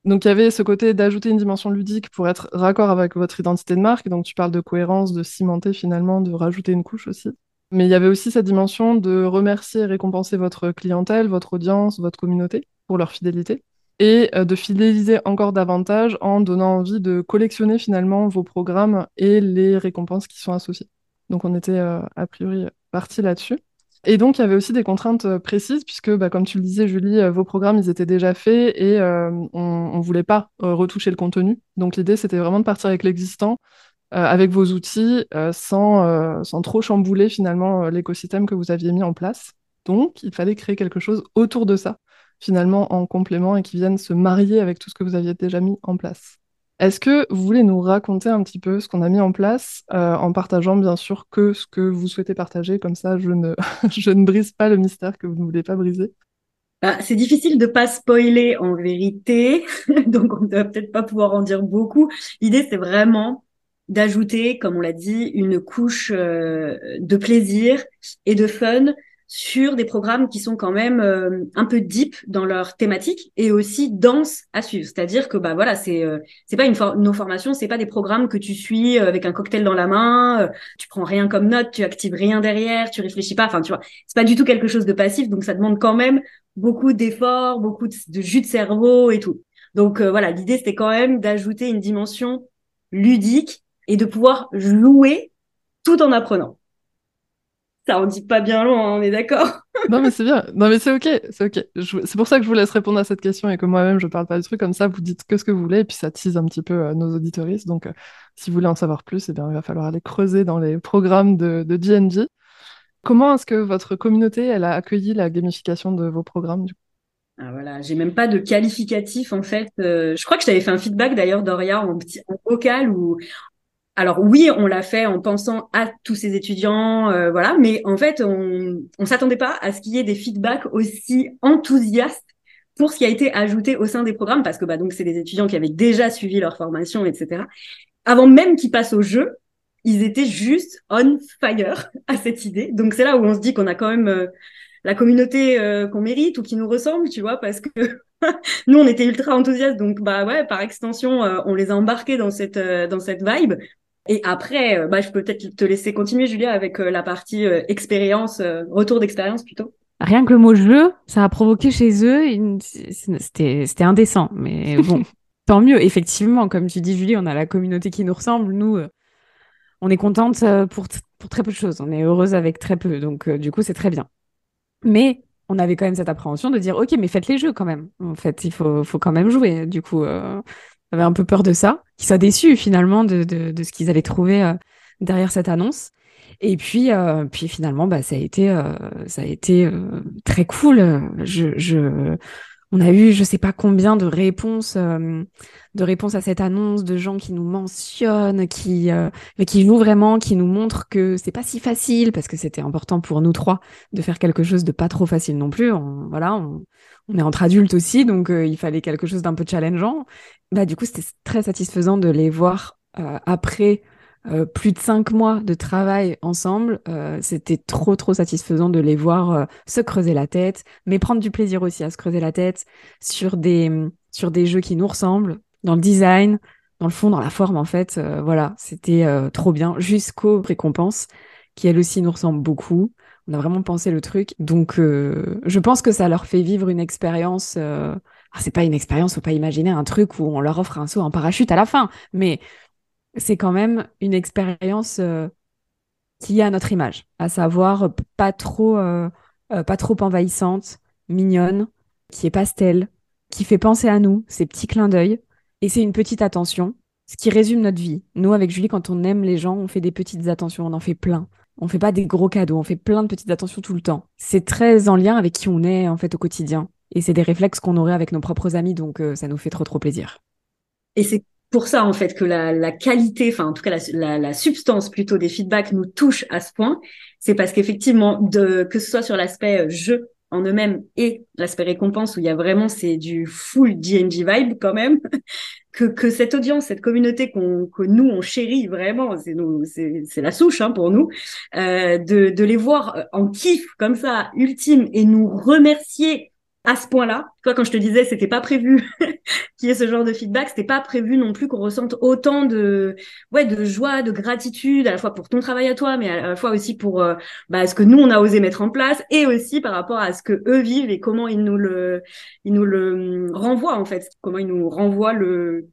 Donc, il y avait ce côté d'ajouter une dimension ludique pour être raccord avec votre identité de marque. Donc, tu parles de cohérence, de cimenter finalement, de rajouter une couche aussi. Mais il y avait aussi cette dimension de remercier et récompenser votre clientèle, votre audience, votre communauté pour leur fidélité et euh, de fidéliser encore davantage en donnant envie de collectionner finalement vos programmes et les récompenses qui sont associées. Donc on était euh, a priori parti là-dessus. Et donc il y avait aussi des contraintes euh, précises puisque, bah, comme tu le disais Julie, vos programmes ils étaient déjà faits et on ne voulait pas retoucher le contenu. Donc l'idée c'était vraiment de partir avec l'existant avec vos outils sans, sans trop chambouler finalement l'écosystème que vous aviez mis en place. Donc, il fallait créer quelque chose autour de ça, finalement en complément et qui vienne se marier avec tout ce que vous aviez déjà mis en place. Est-ce que vous voulez nous raconter un petit peu ce qu'on a mis en place euh, en partageant bien sûr que ce que vous souhaitez partager, comme ça je ne, je ne brise pas le mystère que vous ne voulez pas briser bah, c'est difficile de pas spoiler en vérité, donc on ne doit peut-être pas pouvoir en dire beaucoup. L'idée, c'est vraiment d'ajouter, comme on l'a dit, une couche euh, de plaisir et de fun sur des programmes qui sont quand même euh, un peu deep dans leur thématique et aussi denses à suivre. C'est-à-dire que bah voilà, c'est euh, c'est pas une nos formations, c'est pas des programmes que tu suis avec un cocktail dans la main, tu prends rien comme note, tu actives rien derrière, tu réfléchis pas. Enfin, tu vois, c'est pas du tout quelque chose de passif, donc ça demande quand même beaucoup d'efforts, beaucoup de, jus de cerveau et tout. Donc euh, voilà, l'idée c'était quand même d'ajouter une dimension ludique et de pouvoir jouer tout en apprenant. Ça en dit pas bien long, hein, on est d'accord Non mais c'est bien, non mais c'est ok, c'est ok. C'est pour ça que je vous laisse répondre à cette question et que moi-même je parle pas du truc comme ça. Vous dites que ce que vous voulez et puis ça tease un petit peu euh, nos auditoristes. Donc euh, si vous voulez en savoir plus, eh bien il va falloir aller creuser dans les programmes de, de. Comment est-ce que votre communauté elle a accueilli la gamification de vos programmes du coup? Ah, voilà, j'ai même pas de qualificatif en fait. Euh, je crois que je t'avais fait un feedback d'ailleurs Doria en petit vocal où alors oui, on l'a fait en pensant à tous ces étudiants, euh, voilà, mais en fait on on s'attendait pas à ce qu'il y ait des feedbacks aussi enthousiastes pour ce qui a été ajouté au sein des programmes parce que bah donc c'est des étudiants qui avaient déjà suivi leur formation, etc. Avant même qu'ils passent au jeu, ils étaient juste on fire à cette idée. Donc c'est là où on se dit qu'on a quand même euh, la communauté euh, qu'on mérite ou qui nous ressemble, tu vois, parce que nous on était ultra enthousiastes, donc bah ouais, par extension, on les a embarqués dans cette vibe. Et après, bah je peux peut-être te laisser continuer, Julia, avec la partie expérience, retour d'expérience plutôt. Rien que le mot jeu, ça a provoqué chez eux, c'était c'était indécent, mais bon. Tant mieux, effectivement, comme tu dis, Julie, on a la communauté qui nous ressemble. Nous, on est contente euh, pour, pour très peu de choses. On est heureuse avec très peu. Donc, euh, du coup, c'est très bien. Mais on avait quand même cette appréhension de dire, OK, mais faites les jeux quand même. En fait, il faut, faut quand même jouer. Du coup, euh, avait un peu peur de ça, qu'ils soient déçus finalement de, de, de ce qu'ils avaient trouvé derrière cette annonce. Et puis, puis finalement, bah, ça a été, ça a été très cool. Je, on a eu je sais pas combien de réponses euh, de réponses à cette annonce de gens qui nous mentionnent qui euh, mais qui jouent vraiment qui nous montrent que c'est pas si facile parce que c'était important pour nous trois de faire quelque chose de pas trop facile non plus. On, voilà on, est entre adultes aussi donc euh, il fallait quelque chose d'un peu challengeant. Bah du coup c'était très satisfaisant de les voir après euh, plus de cinq mois de travail ensemble, euh, c'était trop trop satisfaisant de les voir euh, se creuser la tête, mais prendre du plaisir aussi à se creuser la tête sur des sur des jeux qui nous ressemblent, dans le design, dans le fond, dans la forme en fait. voilà, c'était trop bien jusqu'aux récompenses qui elles aussi nous ressemblent beaucoup. On a vraiment pensé le truc, donc je pense que ça leur fait vivre une expérience. Ah, c'est pas une expérience, faut pas imaginer un truc où on leur offre un saut en parachute à la fin, mais c'est quand même une expérience euh, qui est à notre image, à savoir pas trop, euh, euh, pas trop envahissante, mignonne, qui est pastel, qui fait penser à nous, ces petits clins d'œil. Et c'est une petite attention, ce qui résume notre vie. Nous, avec Julie, quand on aime les gens, on fait des petites attentions, on en fait plein. On fait pas des gros cadeaux, on fait plein de petites attentions tout le temps. C'est très en lien avec qui on est en fait au quotidien. Et c'est des réflexes qu'on aurait avec nos propres amis, donc ça nous fait trop trop plaisir. Et c'est pour ça en fait que la, la qualité, enfin en tout cas la, la, substance plutôt des feedbacks nous touche à ce point, c'est parce qu'effectivement de que ce soit sur l'aspect euh, jeu en eux-mêmes et l'aspect récompense où il y a vraiment c'est du full DNG vibe quand même que, que cette audience cette communauté qu'on que nous on chérit vraiment c'est nous c'est c'est la souche hein, pour nous euh, de de les voir en kiff comme ça ultime et nous remercier à ce point-là. Toi, quand je te disais, c'était pas prévu qu'il y ait ce genre de feedback, c'était pas prévu non plus qu'on ressente autant de, ouais, de joie, de gratitude, à la fois pour ton travail à toi, mais à la fois aussi pour euh, bah, ce que nous on a osé mettre en place, et aussi par rapport à ce que eux vivent et comment ils nous le, ils nous le renvoient en fait, comment ils nous renvoient le,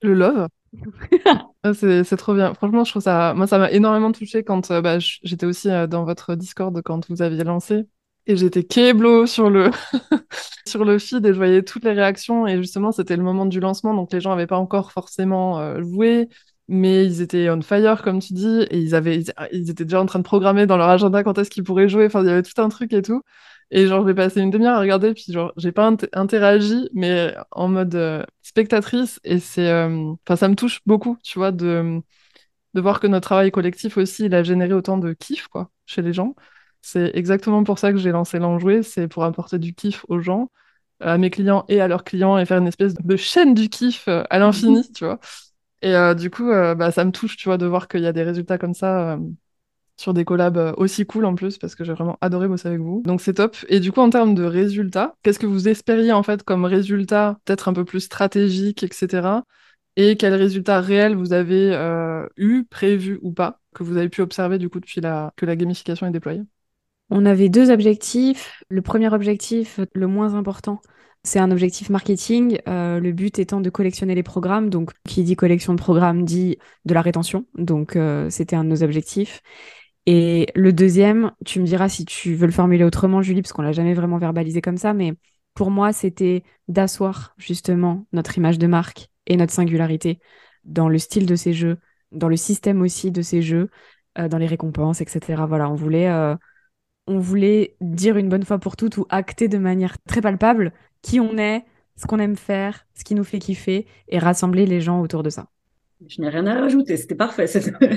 le love. Ah, c'est trop bien. Franchement, je trouve ça. Moi, ça m'a énormément touché quand euh, bah, j'étais aussi euh, dans votre Discord quand vous aviez lancé et j'étais keblo sur le sur le feed et je voyais toutes les réactions. Et justement c'était le moment du lancement. Donc les gens n'avaient pas encore forcément euh, joué mais ils étaient on fire comme tu dis. Et ils avaient ils, étaient déjà en train de programmer dans leur agenda quand est-ce qu'ils pourraient jouer. Enfin il y avait tout un truc et tout. Et genre, j'ai passé une demi-heure à regarder, puis genre, j'ai pas interagi, mais en mode euh, spectatrice. Et c'est, euh, enfin, ça me touche beaucoup, tu vois, de, de voir que notre travail collectif aussi, il a généré autant de kiff, quoi, chez les gens. C'est exactement pour ça que j'ai lancé l'enjoué, c'est pour apporter du kiff aux gens, à mes clients et à leurs clients, et faire une espèce de chaîne du kiff euh, à l'infini, tu vois. Et du coup, bah, ça me touche, tu vois, de voir qu'il y a des résultats comme ça sur des collabs euh, aussi cool en plus parce que j'ai vraiment adoré bosser avec vous. Donc c'est top. Et du coup en termes de résultats, qu'est-ce que vous espériez en fait comme résultat peut-être un peu plus stratégique, etc. Et quels résultats réels vous avez euh, eu, prévus ou pas, que vous avez pu observer du coup depuis que la gamification est déployée? On avait deux objectifs. Le premier objectif, le moins important, c'est un objectif marketing, euh, le but étant de collectionner les programmes. Donc, qui dit collection de programmes dit de la rétention. Donc, c'était un de nos objectifs. Et le deuxième, tu me diras si tu veux le formuler autrement, Julie, parce qu'on l'a jamais vraiment verbalisé comme ça, mais pour moi, c'était d'asseoir justement notre image de marque et notre singularité dans le style de ces jeux, dans le système aussi de ces jeux, euh, dans les récompenses, etc. Voilà, on voulait, euh, on voulait dire une bonne fois pour toutes ou acter de manière très palpable qui on est, ce qu'on aime faire, ce qui nous fait kiffer et rassembler les gens autour de ça. Je n'ai rien à rajouter, c'était parfait.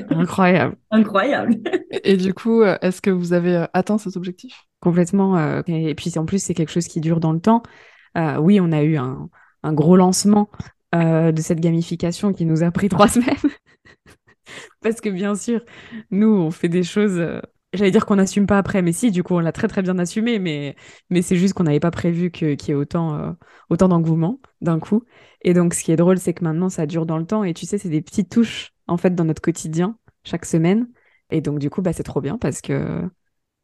Incroyable. Incroyable. Et du coup, euh, est-ce que vous avez euh, atteint cet objectif? Complètement. Euh, et puis en plus, c'est quelque chose qui dure dans le temps. oui, on a eu un, gros lancement de cette gamification qui nous a pris trois semaines. Parce que bien sûr, nous, on fait des choses J'allais dire qu'on n'assume pas après, mais si, du coup, on l'a très très bien assumé, mais, mais c'est juste qu'on n'avait pas prévu qu'il y ait autant, euh, autant d'engouement d'un coup. Et donc, ce qui est drôle, c'est que maintenant, ça dure dans le temps, et tu sais, c'est des petites touches, en fait, dans notre quotidien, chaque semaine. Et donc, du coup, bah, c'est trop bien parce que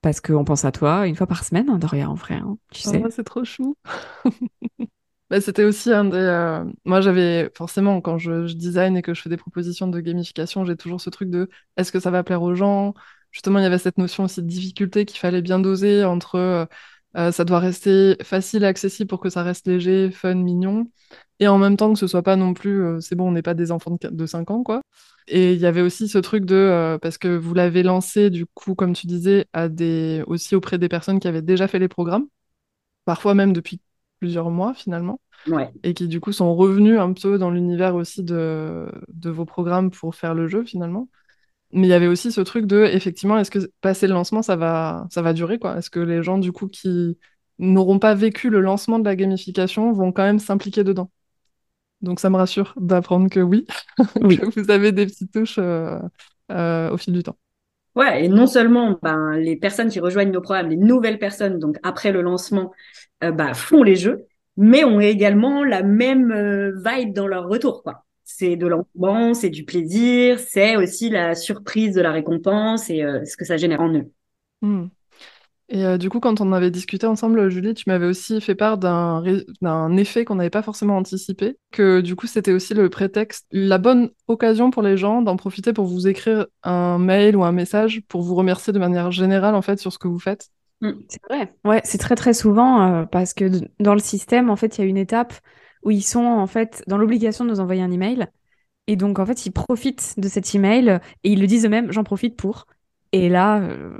parce qu'on pense à toi une fois par semaine, hein, Doria, en vrai, hein, tu sais. c'est trop chou. Bah, c'était aussi un des. Euh, moi, j'avais forcément, quand je, je, design et que je fais des propositions de gamification, j'ai toujours ce truc de est-ce que ça va plaire aux gens? Justement, il y avait cette notion aussi de difficulté qu'il fallait bien doser entre euh, euh, ça doit rester facile et accessible pour que ça reste léger, fun, mignon, et en même temps que ce soit pas non plus, euh, c'est bon, on n'est pas des enfants de, 5 ans, quoi. Et il y avait aussi ce truc de, parce que vous l'avez lancé, du coup, comme tu disais, à des, aussi auprès des personnes qui avaient déjà fait les programmes, parfois même depuis plusieurs mois finalement, et qui du coup sont revenus un peu dans l'univers aussi de, de vos programmes pour faire le jeu finalement. Mais il y avait aussi ce truc de, effectivement, est-ce que passer le lancement, ça va, ça va durer, quoi? Est-ce que les gens, du coup, qui n'auront pas vécu le lancement de la gamification vont quand même s'impliquer dedans? Donc ça me rassure d'apprendre que oui, que vous avez des petites touches euh, euh, au fil du temps. Ouais, et non seulement ben, les personnes qui rejoignent nos programmes, les nouvelles personnes, donc après le lancement, euh, bah, font les jeux, mais ont également la même vibe dans leur retour, quoi c'est de l'engouement, c'est du plaisir, c'est aussi la surprise de la récompense et euh, ce que ça génère en eux. Hmm. Et euh, du coup, quand on avait discuté ensemble, Julie, tu m'avais aussi fait part d'un effet qu'on n'avait pas forcément anticipé, que du coup, c'était aussi le prétexte, la bonne occasion pour les gens d'en profiter pour vous écrire un mail ou un message pour vous remercier de manière générale, en fait, sur ce que vous faites. Hmm. C'est vrai. Ouais, c'est très très souvent euh, parce que dans le système, en fait, il y a une étape où ils sont en fait dans l'obligation de nous envoyer un email. Et donc, en fait, ils profitent de cet email et ils le disent eux-mêmes, j'en profite pour. Et là, euh,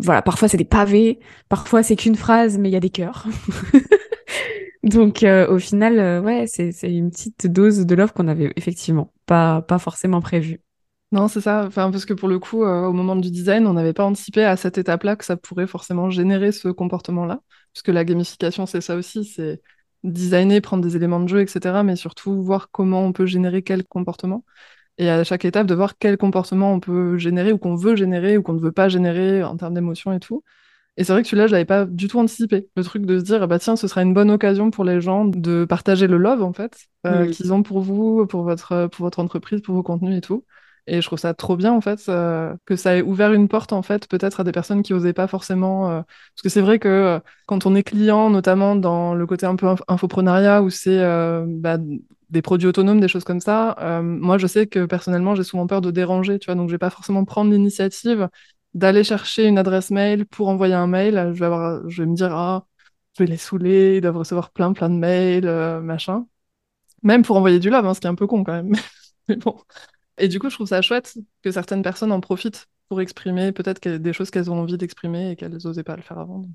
voilà, parfois c'est des pavés, parfois c'est qu'une phrase, mais il y a des cœurs. donc, euh, au final, euh, ouais, c'est une petite dose de love qu'on avait effectivement pas, pas forcément prévue. Non, c'est ça. Enfin, parce que pour le coup, au moment du design, on n'avait pas anticipé à cette étape-là que ça pourrait forcément générer ce comportement-là. Parce que la gamification, c'est ça aussi, c'est designer, prendre des éléments de jeu, etc. Mais surtout voir comment on peut générer quel comportement. Et à chaque étape, de voir quel comportement on peut générer ou qu'on veut générer ou qu'on ne veut pas générer en termes d'émotion et tout. Et c'est vrai que celui-là, je l'avais pas du tout anticipé. Le truc de se dire, bah tiens, ce sera une bonne occasion pour les gens de partager le love, en fait, euh, qu'ils ont pour vous, pour votre, pour votre entreprise, pour vos contenus et tout. Et je trouve ça trop bien, en fait, euh, que ça ait ouvert une porte, en fait, peut-être à des personnes qui n'osaient pas forcément. Euh, parce que c'est vrai que euh, quand on est client, notamment dans le côté un peu infoprenariat, où c'est bah, des produits autonomes, des choses comme ça, moi, je sais que personnellement, j'ai souvent peur de déranger, tu vois, donc je vais pas forcément prendre l'initiative d'aller chercher une adresse mail pour envoyer un mail. Je vais, avoir, je vais me dire, ah, je vais les saouler, ils doivent recevoir plein, plein de mails, machin. Même pour envoyer du love, hein, ce qui est un peu con quand même. Mais bon. Et du coup, je trouve ça chouette que certaines personnes en profitent pour exprimer peut-être des choses qu'elles ont envie d'exprimer et qu'elles n'osaient pas le faire avant.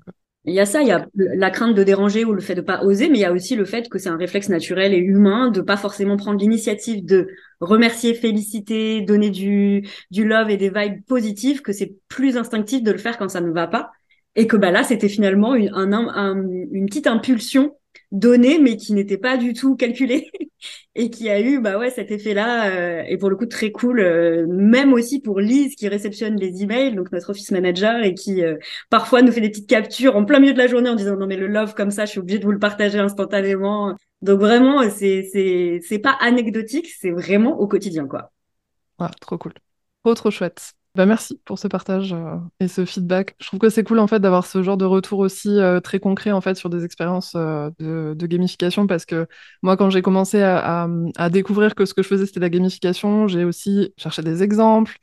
Il y a ça, il y a la crainte de déranger ou le fait de pas oser, mais il y a aussi le fait que c'est un réflexe naturel et humain de pas forcément prendre l'initiative de remercier, féliciter, donner du, love et des vibes positives, que c'est plus instinctif de le faire quand ça ne va pas. Et que bah là, c'était finalement une, un, une petite impulsion donné mais qui n'était pas du tout calculé et qui a eu bah ouais cet effet-là euh, et pour le coup très cool euh, même aussi pour Lise qui réceptionne les emails donc notre office manager et qui euh, parfois nous fait des petites captures en plein milieu de la journée en disant non mais le love comme ça je suis obligée de vous le partager instantanément. Donc vraiment c'est c'est c'est pas anecdotique c'est vraiment au quotidien quoi. Ah, trop cool. Trop trop chouette bah merci pour ce partage euh, et ce feedback. Je trouve que c'est cool en fait d'avoir ce genre de retour aussi euh, très concret en fait sur des expériences euh, de, gamification parce que moi quand j'ai commencé à, découvrir que ce que je faisais c'était la gamification, j'ai aussi cherché des exemples,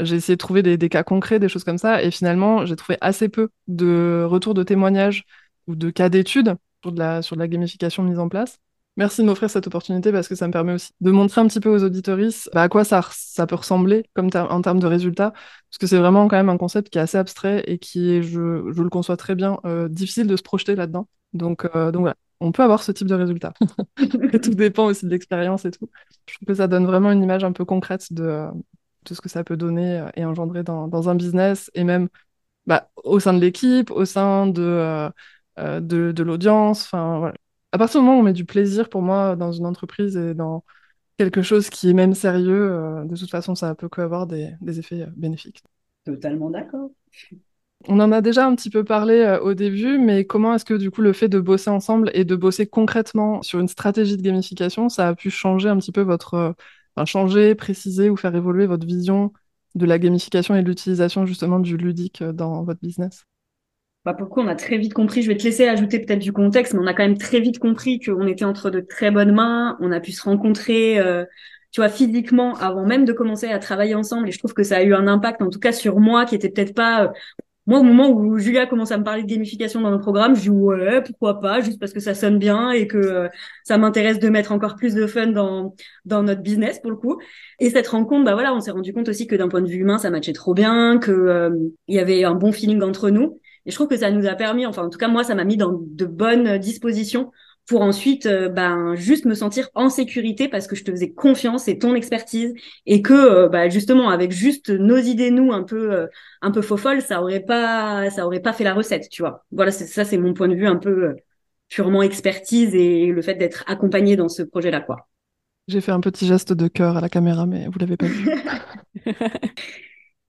j'ai essayé de trouver des, des, cas concrets, des choses comme ça et finalement j'ai trouvé assez peu de retours de témoignages ou de cas d'études sur de la sur de la gamification mise en place. Merci de m'offrir cette opportunité parce que ça me permet aussi de montrer un petit peu aux auditoristes bah, à quoi ça, ça peut ressembler comme en termes de résultats. Parce que c'est vraiment quand même un concept qui est assez abstrait et qui est, je, je le conçois très bien, euh, difficile de se projeter là-dedans. Donc, euh, donc voilà, on peut avoir ce type de résultat. et tout dépend aussi de l'expérience et tout. Je trouve que ça donne vraiment une image un peu concrète de, de ce que ça peut donner euh, et engendrer dans, dans un business et même bah, au sein de l'équipe, au sein de, euh, de, de l'audience. Enfin, voilà à partir du moment où on met du plaisir pour moi dans une entreprise et dans quelque chose qui est même sérieux, euh, de toute façon, ça peut qu'avoir des, des effets euh, bénéfiques. Totalement d'accord. On en a déjà un petit peu parlé euh, au début, mais comment est-ce que du coup le fait de bosser ensemble et de bosser concrètement sur une stratégie de gamification, ça a pu changer un petit peu votre, enfin, changer, préciser ou faire évoluer votre vision de la gamification et de l'utilisation justement du ludique dans votre business? Bah, pour le coup, on a très vite compris, je vais te laisser ajouter peut-être du contexte, mais on a quand même très vite compris qu'on était entre de très bonnes mains, on a pu se rencontrer, euh, tu vois, physiquement avant même de commencer à travailler ensemble, et je trouve que ça a eu un impact, en tout cas sur moi, qui était peut-être pas... Euh, moi, au moment où Julia commence à me parler de gamification dans nos programmes, je dis ouais, pourquoi pas, juste parce que ça sonne bien et que euh, ça m'intéresse de mettre encore plus de fun dans dans notre business pour le coup. Et cette rencontre, bah voilà, on s'est rendu compte aussi que d'un point de vue humain, ça matchait trop bien, que il y avait un bon feeling entre nous. Et je trouve que ça nous a permis, enfin en tout cas moi, ça m'a mis dans de bonnes dispositions pour ensuite euh, ben juste me sentir en sécurité parce que je te faisais confiance et ton expertise et que euh, bah, justement avec juste nos idées nous un peu euh, un peu faux folles ça aurait pas ça aurait pas fait la recette tu vois. Voilà ça c'est mon point de vue un peu purement expertise et le fait d'être accompagné dans ce projet là quoi. J'ai fait un petit geste de cœur à la caméra mais vous l'avez pas vu.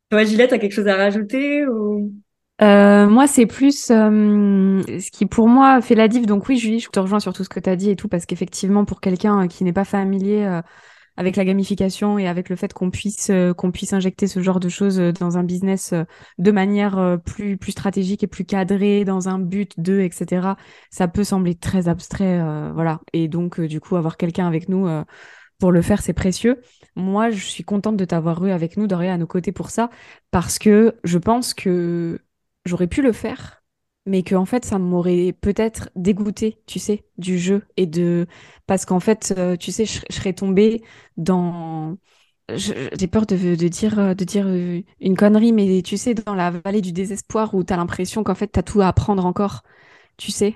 Toi Gillette as quelque chose à rajouter ou? Euh, moi, c'est plus euh, ce qui pour moi fait la diff. Donc oui, Julie, je te rejoins sur tout ce que tu as dit et tout, parce qu'effectivement, pour quelqu'un euh, qui n'est pas familier avec la gamification et avec le fait qu'on puisse qu'on puisse injecter ce genre de choses dans un business de manière plus plus stratégique et plus cadrée, dans un but de etc. Ça peut sembler très abstrait, voilà. Et donc du coup, avoir quelqu'un avec nous pour le faire, c'est précieux. Moi, je suis contente de t'avoir eu avec nous, Doria, à nos côtés pour ça, parce que je pense que j'aurais pu le faire, mais que en fait ça m'aurait peut-être dégoûté, tu sais, du jeu et de parce qu'en fait, euh, tu sais, je, serais tombée dans j'ai peur de, de, dire de dire euh, une connerie, mais tu sais, dans la vallée du désespoir où t'as l'impression qu'en fait t'as tout à apprendre encore, tu sais.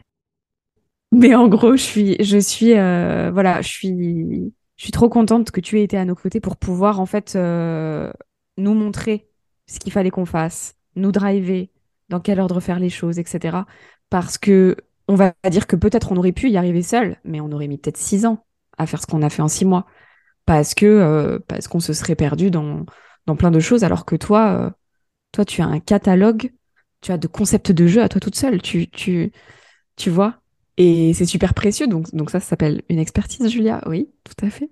Mais en gros, je suis je suis euh, voilà, je suis je suis trop contente que tu aies été à nos côtés pour pouvoir en fait nous montrer ce qu'il fallait qu'on fasse, nous driver, dans quel ordre faire les choses, etc. Parce que on va dire que peut-être on aurait pu y arriver seul, mais on aurait mis peut-être six ans à faire ce qu'on a fait en six mois. Parce que euh, parce qu'on se serait perdu dans, plein de choses, alors que toi, euh, toi, tu as un catalogue, tu as de concepts de jeu à toi toute seule. Tu, tu, tu vois? Et c'est super précieux. Donc, donc ça s'appelle une expertise, Julia. Oui, tout à fait.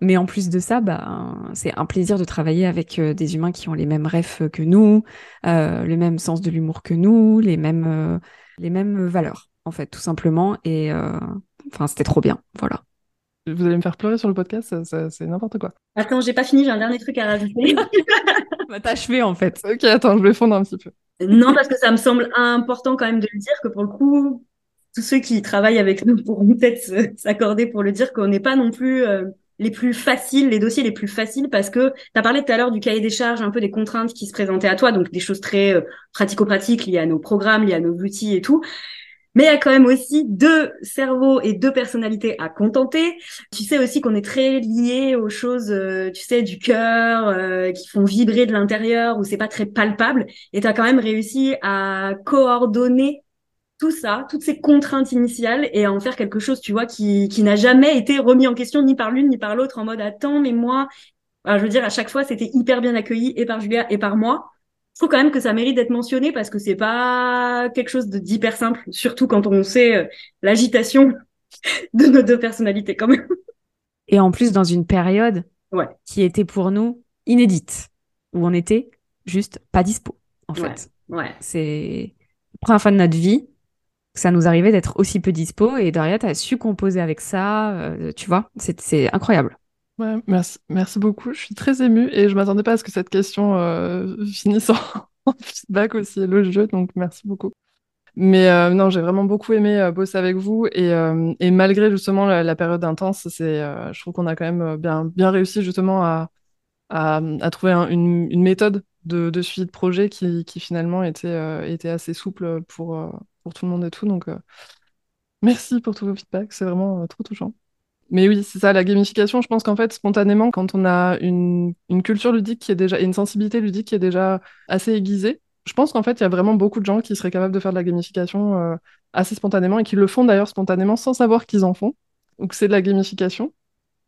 Mais en plus de ça, bah, c'est un plaisir de travailler avec euh, des humains qui ont les mêmes rêves que nous, euh, le même sens de l'humour que nous, les mêmes, euh, les mêmes valeurs, en fait, tout simplement. Et enfin, c'était trop bien. Voilà. Vous allez me faire pleurer sur le podcast, c'est n'importe quoi. Attends, j'ai pas fini, j'ai un dernier truc à rajouter. bah, t'as en fait. Ok, attends, je vais fondre un petit peu. Non, parce que ça me semble important quand même de le dire que pour le coup, tous ceux qui travaillent avec nous pourront peut-être s'accorder pour le dire qu'on n'est pas non plus les plus faciles, les dossiers les plus faciles parce que tu as parlé tout à l'heure du cahier des charges, un peu des contraintes qui se présentaient à toi, donc des choses très euh, pratico-pratiques liées à nos programmes, liées à nos outils et tout. Mais il y a quand même aussi deux cerveaux et deux personnalités à contenter. Tu sais aussi qu'on est très lié aux choses, euh, tu sais, du cœur, euh, qui font vibrer de l'intérieur, où c'est pas très palpable. Et tu as quand même réussi à coordonner tout ça, toutes ces contraintes initiales et à en faire quelque chose, tu vois, qui, qui n'a jamais été remis en question ni par l'une ni par l'autre en mode attends, mais moi, je veux dire, à chaque fois, c'était hyper bien accueilli et par Julia et par moi. Je trouve quand même que ça mérite d'être mentionné parce que c'est pas quelque chose d'hyper simple, surtout quand on sait euh, l'agitation de nos deux personnalités quand même. Et en plus, dans une période ouais. qui était pour nous inédite, où on était juste pas dispo, en fait. Ouais. C'est la première fois de notre vie ça nous arrivait d'être aussi peu dispo et Daria, tu su composer avec ça, euh, tu vois, c'est incroyable. Ouais, merci, merci beaucoup. Je suis très émue et je m'attendais pas à ce que cette question euh, finisse en, feedback aussi élogieux, donc merci beaucoup. Mais euh, non, j'ai vraiment beaucoup aimé bosser avec vous et, malgré justement la, période intense, je trouve qu'on a quand même bien, réussi justement à, trouver une, méthode de, suivi de projet qui, finalement était assez souple pour, pour tout le monde et tout. Donc, euh, merci pour tous vos feedbacks, c'est vraiment euh, trop touchant. Mais oui, c'est ça, la gamification, je pense qu'en fait, spontanément, quand on a une, culture ludique qui est déjà, une sensibilité ludique qui est déjà assez aiguisée, je pense qu'en fait, il y a vraiment beaucoup de gens qui seraient capables de faire de la gamification euh, assez spontanément et qui le font d'ailleurs spontanément sans savoir qu'ils en font, ou que c'est de la gamification.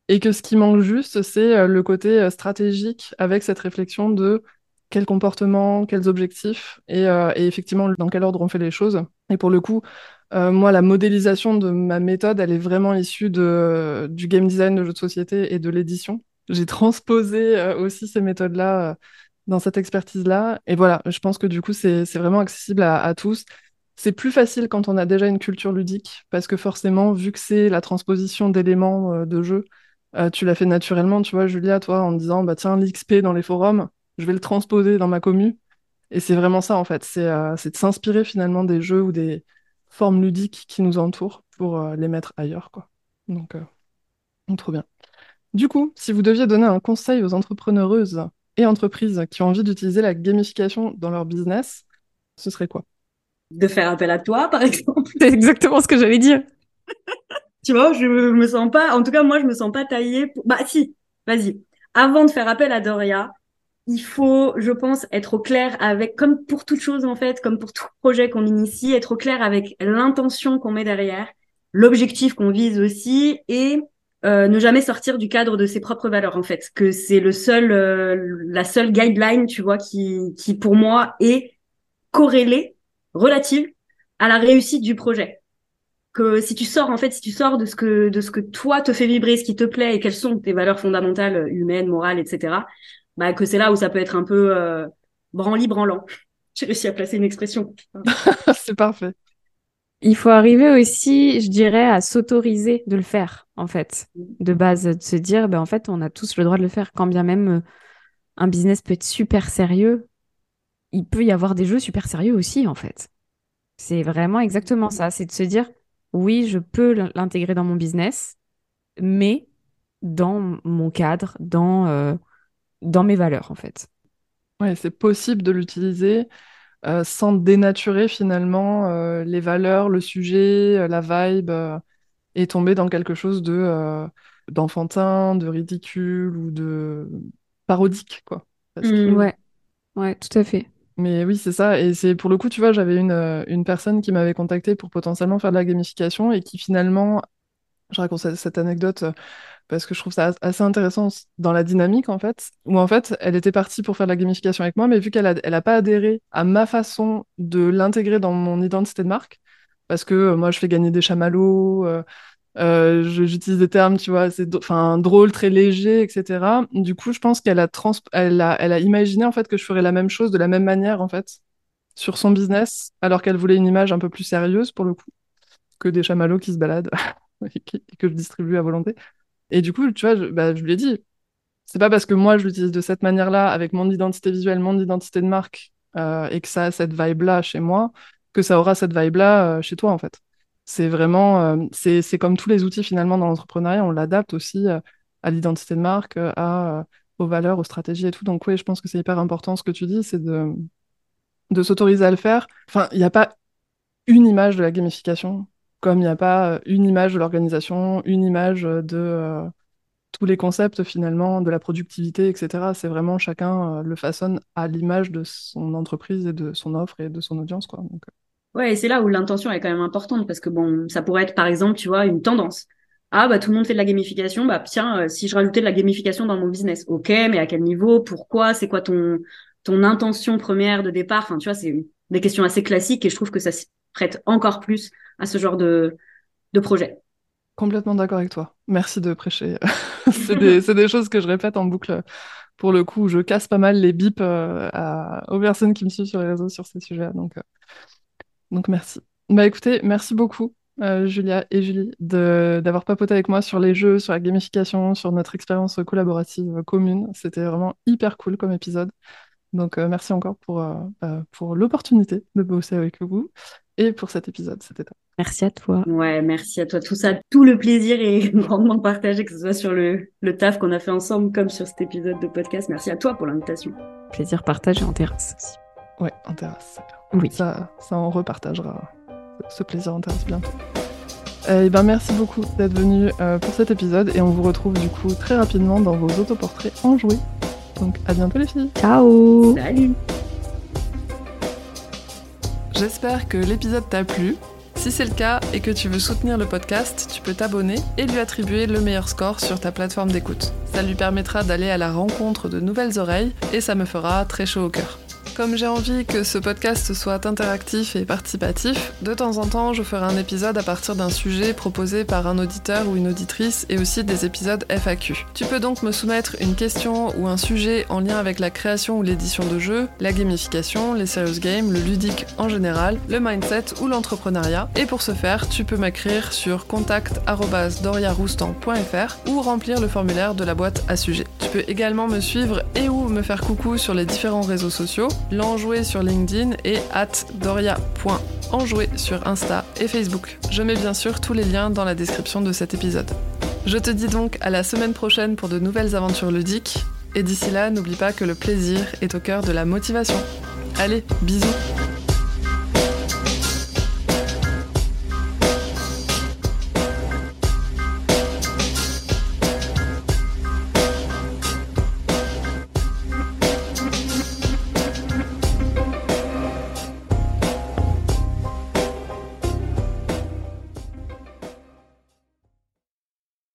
Et que ce qui manque juste, c'est le côté stratégique avec cette réflexion de quel comportement, quels objectifs et, euh, et, effectivement dans quel ordre on fait les choses. Et pour le coup, euh, moi, la modélisation de ma méthode, elle est vraiment issue de, du game design de jeux de société et de l'édition. J'ai transposé euh, aussi ces méthodes-là dans cette expertise-là. Et voilà, je pense que du coup, c'est vraiment accessible à, à tous. C'est plus facile quand on a déjà une culture ludique, parce que forcément, vu que c'est la transposition d'éléments de jeu, tu l'as fait naturellement, tu vois, Julia, toi, en disant, bah tiens, l'XP dans les forums, je vais le transposer dans ma commu. Et c'est vraiment ça, en fait. C'est euh, de s'inspirer finalement des jeux ou des formes ludiques qui nous entourent pour euh, les mettre ailleurs, quoi. Donc, euh, trop bien. Du coup, si vous deviez donner un conseil aux entrepreneureuses et entreprises qui ont envie d'utiliser la gamification dans leur business, ce serait quoi? De faire appel à toi, par exemple. C'est exactement ce que j'allais dire. tu vois, je me sens pas, en tout cas, moi, je me sens pas taillée. Pour... Bah, si, vas-y. Avant de faire appel à Doria, il faut, je pense, être au clair avec, comme pour toute chose en fait, comme pour tout projet qu'on initie, être au clair avec l'intention qu'on met derrière, l'objectif qu'on vise aussi, et euh, ne jamais sortir du cadre de ses propres valeurs en fait. Que c'est le seul, euh, la seule guideline, tu vois, qui, qui pour moi est corrélée, relative à la réussite du projet. Que si tu sors en fait, si tu sors de ce que de ce que toi te fait vibrer, ce qui te plaît et quelles sont tes valeurs fondamentales humaines, morales, etc bah, que c'est là où ça peut être un peu euh, branli branlant. J'ai réussi à placer une expression. c'est parfait. Il faut arriver aussi, je dirais, à s'autoriser de le faire, en fait, de base, de se dire, ben, en fait, on a tous le droit de le faire, quand bien même euh, un business peut être super sérieux, il peut y avoir des jeux super sérieux aussi, en fait. C'est vraiment exactement ça, c'est de se dire, oui, je peux l'intégrer dans mon business, mais dans mon cadre, dans euh, dans mes valeurs, en fait. Oui, c'est possible de l'utiliser euh, sans dénaturer finalement euh, les valeurs, le sujet, euh, la vibe, et tomber dans quelque chose de d'enfantin, de ridicule ou de parodique, quoi. Mmh, ouais, ouais, tout à fait. Mais oui, c'est ça. Et c'est pour le coup, tu vois, j'avais une, une personne qui m'avait contacté pour potentiellement faire de la gamification et qui finalement, je raconte cette anecdote parce que je trouve ça assez intéressant dans la dynamique en fait, où en fait elle était partie pour faire de la gamification avec moi, mais vu qu'elle a, elle a pas adhéré à ma façon de l'intégrer dans mon identité de marque, parce que euh, moi je fais gagner des chamallows, euh, euh, j'utilise des termes, tu vois, c'est enfin drôle, très léger, etc. Du coup, je pense qu'elle a, trans elle a, elle a imaginé en fait que je ferais la même chose de la même manière en fait sur son business, alors qu'elle voulait une image un peu plus sérieuse pour le coup que des chamallows qui se baladent et que je distribue à volonté. Et du coup, tu vois, je, bah, lui ai dit, c'est pas parce que moi je l'utilise de cette manière-là, avec mon identité visuelle, mon identité de marque, euh, et que ça a cette vibe-là chez moi, que ça aura cette vibe-là euh, chez toi, en fait. C'est vraiment, euh, c'est comme tous les outils finalement dans l'entrepreneuriat, on l'adapte aussi à l'identité de marque, à, aux valeurs, aux stratégies et tout. Donc oui, je pense que c'est hyper important ce que tu dis, c'est de, de s'autoriser à le faire. Enfin, il n'y a pas une image de la gamification, comme il n'y a pas une image de l'organisation, une image de tous les concepts finalement de la productivité, etc. C'est vraiment chacun le façonne à l'image de son entreprise et de son offre et de son audience. Quoi. Ouais, et c'est là où l'intention est quand même importante parce que bon, ça pourrait être par exemple, tu vois, une tendance. Ah bah tout le monde fait de la gamification, bah tiens, euh, si je rajoutais de la gamification dans mon business, ok, mais à quel niveau, pourquoi, c'est quoi ton ton intention première de départ, enfin tu vois, c'est des questions assez classiques et je trouve que ça se prête encore plus à ce genre de de projet. Complètement d'accord avec toi. Merci de prêcher. c'est des, des, choses que je répète en boucle. Pour le coup, je casse pas mal les bips euh, à, aux personnes qui me suivent sur les réseaux sur ces sujets. Donc, euh, donc merci. Bah écoutez, merci beaucoup euh, Julia et Julie d'avoir papoté avec moi sur les jeux, sur la gamification, sur notre expérience collaborative commune. C'était vraiment hyper cool comme épisode. Donc euh, merci encore pour, euh, bah, pour l'opportunité de bosser avec vous et pour cet épisode. C'était top. Merci à toi. Ouais, merci à toi. Tout ça, tout le plaisir est grandement partagé, que ce soit sur le, le taf qu'on a fait ensemble comme sur cet épisode de podcast. Merci à toi pour l'invitation. Plaisir partagé en terrasse aussi. Ouais, en terrasse. Oui. Ça, ça on repartagera ce plaisir en terrasse bientôt. Et eh ben merci beaucoup d'être venu euh, pour cet épisode et on vous retrouve du coup très rapidement dans vos autoportraits enjoués. Donc à bientôt les filles. Ciao. Salut. J'espère que l'épisode t'a plu. Si c'est le cas et que tu veux soutenir le podcast, tu peux t'abonner et lui attribuer le meilleur score sur ta plateforme d'écoute. Ça lui permettra d'aller à la rencontre de nouvelles oreilles et ça me fera très chaud au cœur. Comme j'ai envie que ce podcast soit interactif et participatif, de temps en temps je ferai un épisode à partir d'un sujet proposé par un auditeur ou une auditrice et aussi des épisodes FAQ. Tu peux donc me soumettre une question ou un sujet en lien avec la création ou l'édition de jeux, la gamification, les serious games, le ludique en général, le mindset ou l'entrepreneuriat. Et pour ce faire, tu peux m'écrire sur contact.doriaroustan.fr ou remplir le formulaire de la boîte à sujet. Tu peux également me suivre et ou me faire coucou sur les différents réseaux sociaux l'enjoué sur LinkedIn et at doria.enjoué sur Insta et Facebook. Je mets bien sûr tous les liens dans la description de cet épisode. Je te dis donc à la semaine prochaine pour de nouvelles aventures ludiques, et d'ici là, n'oublie pas que le plaisir est au cœur de la motivation. Allez, bisous